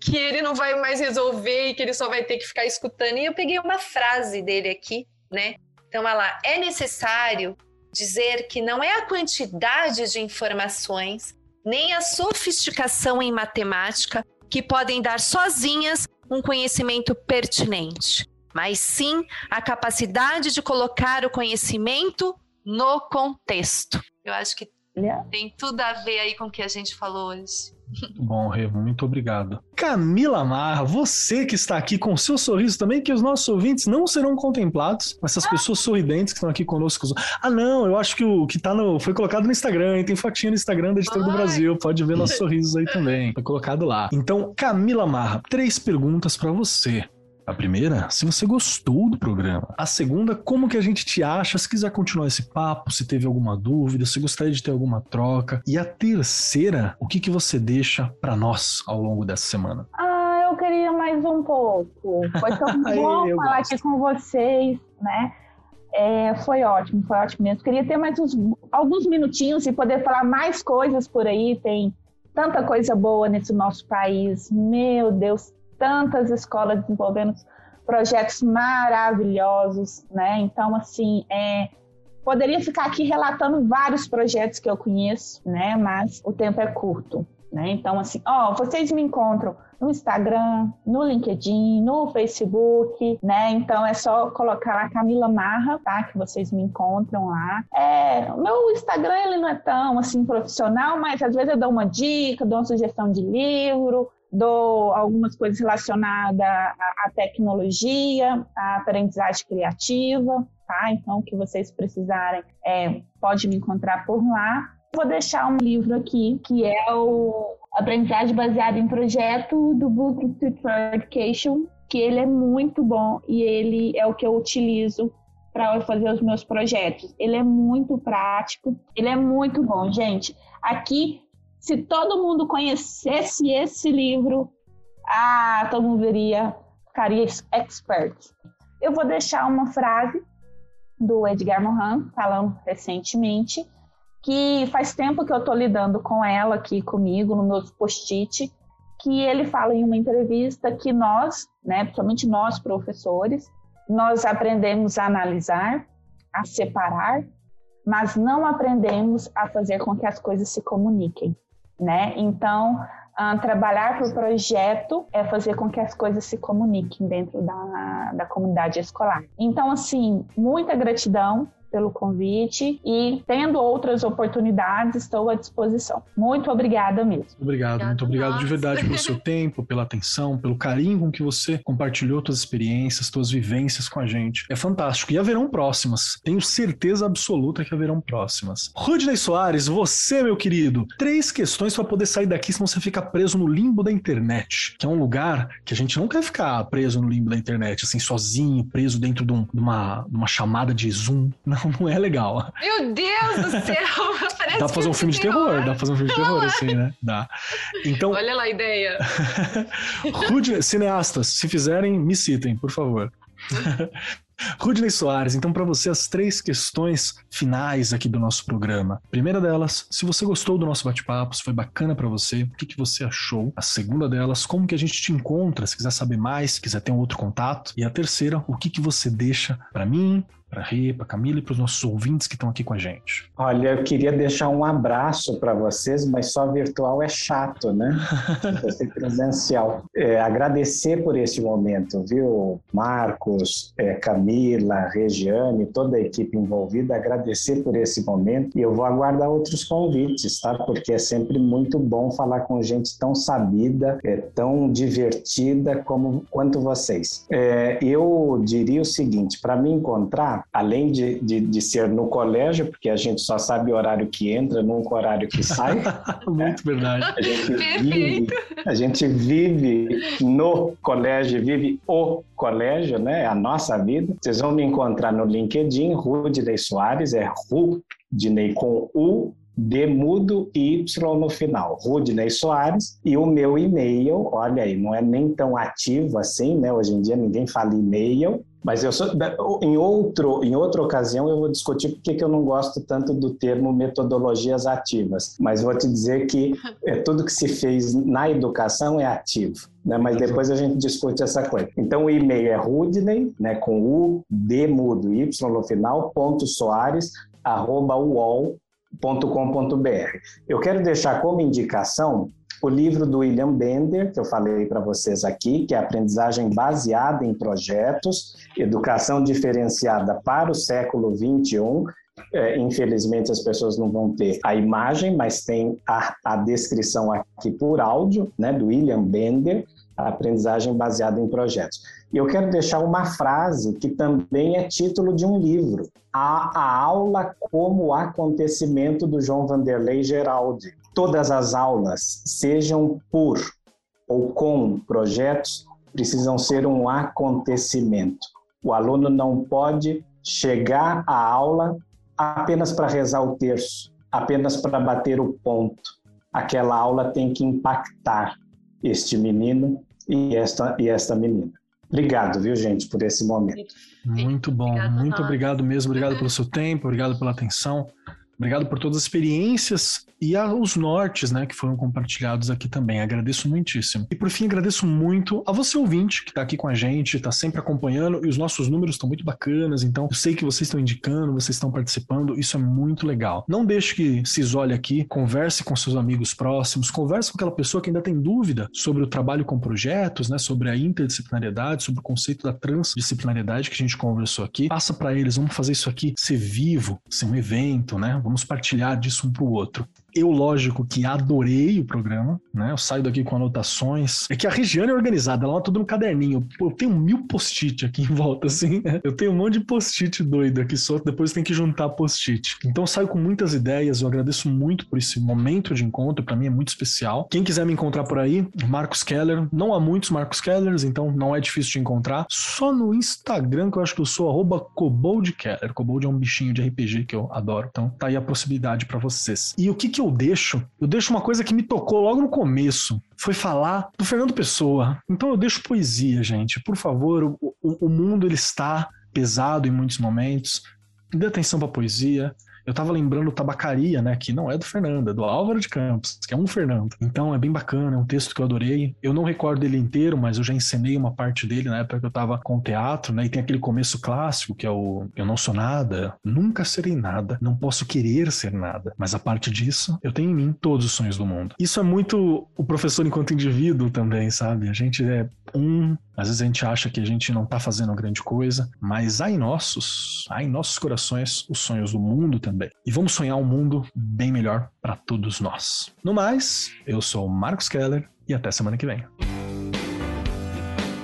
que ele não vai mais resolver e que ele só vai ter que ficar escutando. E eu peguei uma frase dele aqui, né? Então, olha lá, é necessário dizer que não é a quantidade de informações, nem a sofisticação em matemática que podem dar sozinhas um conhecimento pertinente mas sim a capacidade de colocar o conhecimento no contexto. Eu acho que yeah. tem tudo a ver aí com o que a gente falou hoje. Bom, Rê, muito obrigado. Camila Marra, você que está aqui com seu sorriso também, que os nossos ouvintes não serão contemplados, essas ah. pessoas sorridentes que estão aqui conosco. Ah, não, eu acho que o que tá no. Foi colocado no Instagram, hein? Tem fotinha no Instagram da Editora do Brasil. Pode ver nossos sorrisos aí também. Foi colocado lá. Então, Camila Marra, três perguntas para você. A primeira, se você gostou do programa. A segunda, como que a gente te acha, se quiser continuar esse papo, se teve alguma dúvida, se gostaria de ter alguma troca. E a terceira, o que que você deixa para nós ao longo dessa semana? Ah, eu queria mais um pouco. Foi tão bom falar gosto. aqui com vocês, né? É, foi ótimo, foi ótimo mesmo. Queria ter mais uns, alguns minutinhos e poder falar mais coisas por aí. Tem tanta coisa boa nesse nosso país. Meu Deus, tantas escolas desenvolvendo projetos maravilhosos, né? Então, assim, é, poderia ficar aqui relatando vários projetos que eu conheço, né? Mas o tempo é curto, né? Então, assim, ó, vocês me encontram no Instagram, no LinkedIn, no Facebook, né? Então é só colocar lá Camila Marra, tá? Que vocês me encontram lá. É, meu Instagram ele não é tão assim profissional, mas às vezes eu dou uma dica, dou uma sugestão de livro, dou algumas coisas relacionadas à, tecnologia, à aprendizagem criativa, tá? Então, o que vocês precisarem, é, pode me encontrar por lá. Vou deixar um livro aqui, que é o Aprendizagem Baseada em Projeto, do Book Tutor Education, que ele é muito bom e ele é o que eu utilizo para fazer os meus projetos. Ele é muito prático, ele é muito bom, gente. Aqui se todo mundo conhecesse esse livro, ah, todo mundo veria, ficaria expert. Eu vou deixar uma frase do Edgar Morin, falando recentemente, que faz tempo que eu estou lidando com ela aqui comigo, no meu post-it, que ele fala em uma entrevista que nós, né, principalmente nós professores, nós aprendemos a analisar, a separar, mas não aprendemos a fazer com que as coisas se comuniquem né? Então, uh, trabalhar por projeto é fazer com que as coisas se comuniquem dentro da, da comunidade escolar. Então, assim, muita gratidão pelo convite e tendo outras oportunidades, estou à disposição. Muito obrigada mesmo. Obrigado, muito obrigado de verdade pelo seu tempo, pela atenção, pelo carinho com que você compartilhou suas experiências, suas vivências com a gente. É fantástico. E haverão próximas. Tenho certeza absoluta que haverão próximas. Rudney Soares, você, meu querido, três questões para poder sair daqui, senão você fica preso no limbo da internet, que é um lugar que a gente não quer ficar preso no limbo da internet, assim, sozinho, preso dentro de, um, de uma, de uma chamada de Zoom. Não, não é legal. Meu Deus do céu! dá pra fazer um filme de terror, dá pra fazer um filme de terror, assim, né? Dá. Então. Olha lá a ideia. Rude, cineastas, se fizerem, me citem, por favor. Rudney Soares, então para você as três questões finais aqui do nosso programa. Primeira delas, se você gostou do nosso bate-papo, se foi bacana para você, o que, que você achou? A segunda delas, como que a gente te encontra, se quiser saber mais, se quiser ter um outro contato. E a terceira, o que, que você deixa para mim, para a Rê, para a Camila e para os nossos ouvintes que estão aqui com a gente? Olha, eu queria deixar um abraço para vocês, mas só virtual é chato, né? Ser presencial. É, agradecer por esse momento, viu? Marcos, é, Camila, Regiane, toda a equipe envolvida, agradecer por esse momento e eu vou aguardar outros convites, tá? Porque é sempre muito bom falar com gente tão sabida, é, tão divertida como quanto vocês. É, eu diria o seguinte, para me encontrar, além de, de, de, ser no colégio, porque a gente só sabe o horário que entra, nunca o horário que sai. Muito né? verdade. A gente, vive, a gente vive no colégio, vive o colégio, né? É a nossa vida. Vocês vão me encontrar no LinkedIn, Rudney Soares, é Rudney com U, D mudo e Y no final. Rudney Soares e o meu e-mail, olha aí, não é nem tão ativo assim, né? Hoje em dia ninguém fala e-mail, mas eu sou, em, outro, em outra ocasião eu vou discutir porque que eu não gosto tanto do termo metodologias ativas. Mas vou te dizer que é, tudo que se fez na educação é ativo. Né? Mas depois a gente discute essa coisa. Então o e-mail é rudney, né, com U, D mudo, Y no final, ponto Soares, arroba uol.com.br. Eu quero deixar como indicação o livro do William Bender, que eu falei para vocês aqui, que é Aprendizagem Baseada em Projetos, Educação Diferenciada para o Século XXI. É, infelizmente, as pessoas não vão ter a imagem, mas tem a, a descrição aqui por áudio, né, do William Bender, aprendizagem baseada em projetos. E eu quero deixar uma frase que também é título de um livro, a, a aula como acontecimento do João Vanderlei Geraldi todas as aulas, sejam por ou com projetos, precisam ser um acontecimento. O aluno não pode chegar à aula apenas para rezar o terço, apenas para bater o ponto. Aquela aula tem que impactar este menino e esta, e esta menina. Obrigado, viu, gente, por esse momento. Muito bom, muito obrigado mesmo. Obrigado pelo seu tempo, obrigado pela atenção. Obrigado por todas as experiências e os nortes, né, que foram compartilhados aqui também. Agradeço muitíssimo. E por fim, agradeço muito a você ouvinte que está aqui com a gente, está sempre acompanhando e os nossos números estão muito bacanas. Então, eu sei que vocês estão indicando, vocês estão participando. Isso é muito legal. Não deixe que se isole aqui. Converse com seus amigos próximos. Converse com aquela pessoa que ainda tem dúvida sobre o trabalho com projetos, né, sobre a interdisciplinariedade, sobre o conceito da transdisciplinariedade que a gente conversou aqui. Passa para eles. Vamos fazer isso aqui ser vivo, ser um evento, né? Vamos partilhar disso um para o outro. Eu, lógico, que adorei o programa, né? Eu saio daqui com anotações. É que a Regiane é organizada, ela tudo no caderninho. Eu tenho mil post-it aqui em volta, assim. Né? Eu tenho um monte de post-it doido aqui, só depois tem que juntar post-it. Então eu saio com muitas ideias, eu agradeço muito por esse momento de encontro, para mim é muito especial. Quem quiser me encontrar por aí, Marcos Keller. Não há muitos Marcos Kellers, então não é difícil de encontrar. Só no Instagram, que eu acho que eu sou arroba Koboldkeller. Kobold é um bichinho de RPG que eu adoro. Então tá aí a possibilidade para vocês. E o que que que eu deixo? Eu deixo uma coisa que me tocou logo no começo. Foi falar do Fernando Pessoa. Então eu deixo poesia, gente. Por favor, o, o, o mundo ele está pesado em muitos momentos. Dê atenção para poesia. Eu tava lembrando Tabacaria, né? Que não é do Fernando, é do Álvaro de Campos, que é um Fernando. Então é bem bacana, é um texto que eu adorei. Eu não recordo ele inteiro, mas eu já encenei uma parte dele na época que eu tava com o teatro, né? E tem aquele começo clássico, que é o Eu não sou nada, nunca serei nada, não posso querer ser nada. Mas a parte disso, eu tenho em mim todos os sonhos do mundo. Isso é muito o professor enquanto indivíduo também, sabe? A gente é um. Às vezes a gente acha que a gente não tá fazendo grande coisa, mas há em nossos, há em nossos corações os sonhos do mundo também. E vamos sonhar um mundo bem melhor para todos nós. No mais, eu sou Marcos Keller e até semana que vem.